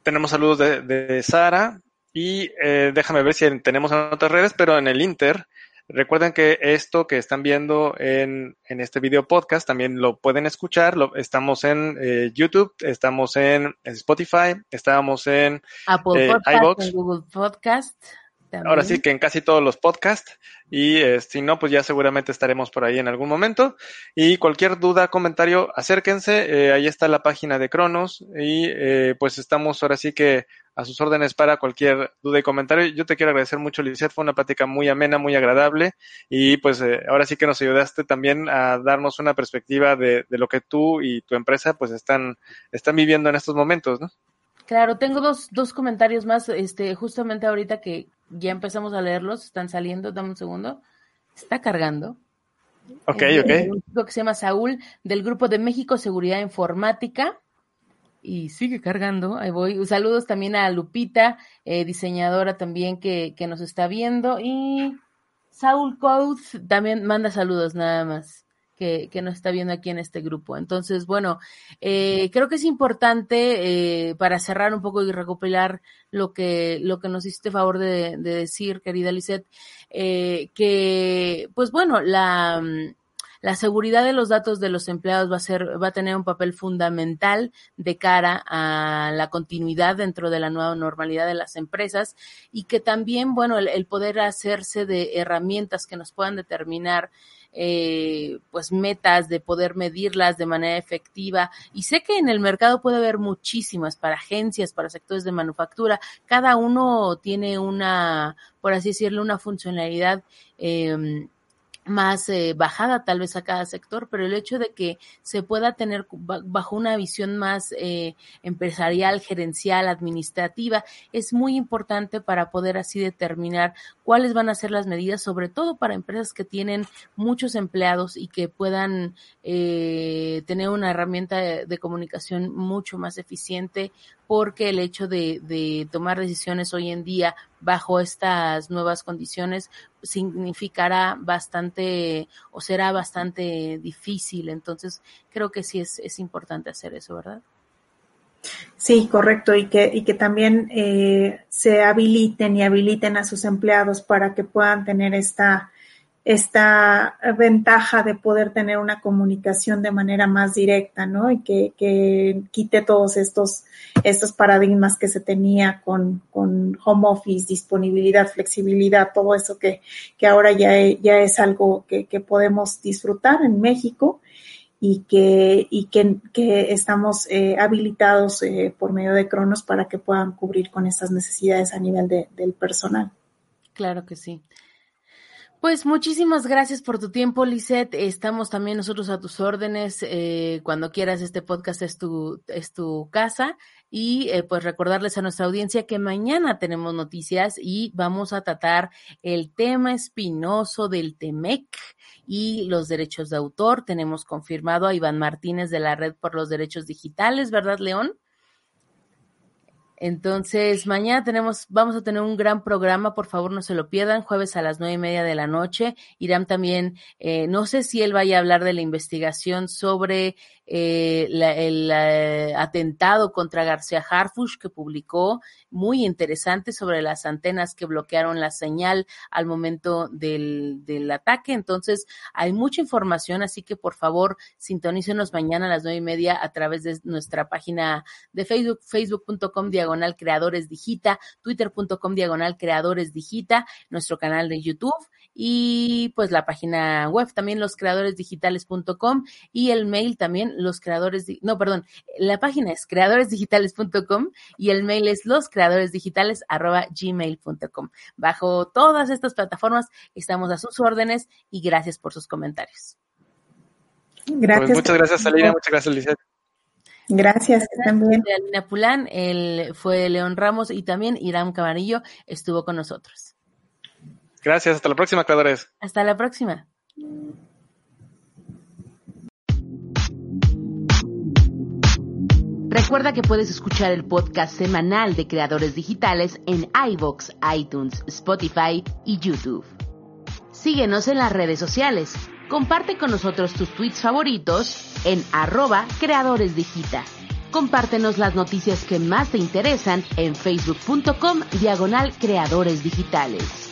tenemos saludos de, de Sara, y eh, déjame ver si tenemos en otras redes, pero en el Inter, recuerden que esto que están viendo en, en este video podcast también lo pueden escuchar. Lo, estamos en eh, YouTube, estamos en Spotify, estamos en Apple eh, Podcast, Google Podcast. Ahora sí que en casi todos los podcasts y eh, si no, pues ya seguramente estaremos por ahí en algún momento. Y cualquier duda, comentario, acérquense. Eh, ahí está la página de Cronos y eh, pues estamos ahora sí que a sus órdenes para cualquier duda y comentario. Yo te quiero agradecer mucho, Lizeth. Fue una plática muy amena, muy agradable y pues ahora sí que nos ayudaste también a darnos una perspectiva de, de lo que tú y tu empresa pues están, están viviendo en estos momentos, ¿no? Claro, tengo dos, dos comentarios más, este, justamente ahorita que ya empezamos a leerlos, están saliendo, dame un segundo, está cargando. Ok, eh, ok. Un chico que se llama Saúl, del grupo de México Seguridad Informática, y sigue cargando, ahí voy. Saludos también a Lupita, eh, diseñadora también que, que nos está viendo, y Saúl Coates también manda saludos nada más que, que, nos está viendo aquí en este grupo. Entonces, bueno, eh, creo que es importante eh, para cerrar un poco y recopilar lo que, lo que nos hiciste favor de, de decir, querida Lisette, eh, que, pues bueno, la, la seguridad de los datos de los empleados va a ser, va a tener un papel fundamental de cara a la continuidad dentro de la nueva normalidad de las empresas y que también, bueno, el poder hacerse de herramientas que nos puedan determinar eh, pues metas, de poder medirlas de manera efectiva. Y sé que en el mercado puede haber muchísimas para agencias, para sectores de manufactura. Cada uno tiene una, por así decirlo, una funcionalidad eh, más eh, bajada tal vez a cada sector, pero el hecho de que se pueda tener bajo una visión más eh, empresarial, gerencial, administrativa, es muy importante para poder así determinar cuáles van a ser las medidas, sobre todo para empresas que tienen muchos empleados y que puedan eh, tener una herramienta de, de comunicación mucho más eficiente, porque el hecho de, de tomar decisiones hoy en día bajo estas nuevas condiciones significará bastante o será bastante difícil. Entonces, creo que sí es, es importante hacer eso, ¿verdad? Sí, correcto, y que, y que también eh, se habiliten y habiliten a sus empleados para que puedan tener esta, esta ventaja de poder tener una comunicación de manera más directa, ¿no? Y que, que quite todos estos, estos paradigmas que se tenía con, con home office, disponibilidad, flexibilidad, todo eso que, que ahora ya, ya es algo que, que podemos disfrutar en México y que, y que, que estamos eh, habilitados eh, por medio de Cronos para que puedan cubrir con esas necesidades a nivel de, del personal. Claro que sí. Pues muchísimas gracias por tu tiempo, Lisette. Estamos también nosotros a tus órdenes. Eh, cuando quieras, este podcast es tu, es tu casa. Y eh, pues recordarles a nuestra audiencia que mañana tenemos noticias y vamos a tratar el tema espinoso del TEMEC y los derechos de autor. Tenemos confirmado a Iván Martínez de la Red por los Derechos Digitales, ¿verdad, León? Entonces, mañana tenemos, vamos a tener un gran programa, por favor no se lo pierdan, jueves a las nueve y media de la noche. Irán también, eh, no sé si él vaya a hablar de la investigación sobre eh, el atentado contra García Harfush que publicó, muy interesante sobre las antenas que bloquearon la señal al momento del, del ataque. Entonces, hay mucha información, así que por favor, sintonícenos mañana a las nueve y media a través de nuestra página de Facebook, facebook.com diagonal creadores digita, twitter.com diagonal creadores digita, nuestro canal de YouTube y pues la página web también loscreadoresdigitales.com y el mail también los creadores, no, perdón, la página es creadoresdigitales.com y el mail es loscreadoresdigitales@gmail.com. Bajo todas estas plataformas estamos a sus órdenes y gracias por sus comentarios. Gracias. Pues muchas gracias, Alina, muchas gracias, Lizeth. Gracias, también. Alina Pulán, él fue León Ramos y también Irán Camarillo estuvo con nosotros. Gracias, hasta la próxima, creadores. Hasta la próxima. Recuerda que puedes escuchar el podcast semanal de Creadores Digitales en iVoox, iTunes, Spotify y YouTube. Síguenos en las redes sociales. Comparte con nosotros tus tweets favoritos en arroba Creadores Digita. Compártenos las noticias que más te interesan en facebook.com diagonal Creadores Digitales.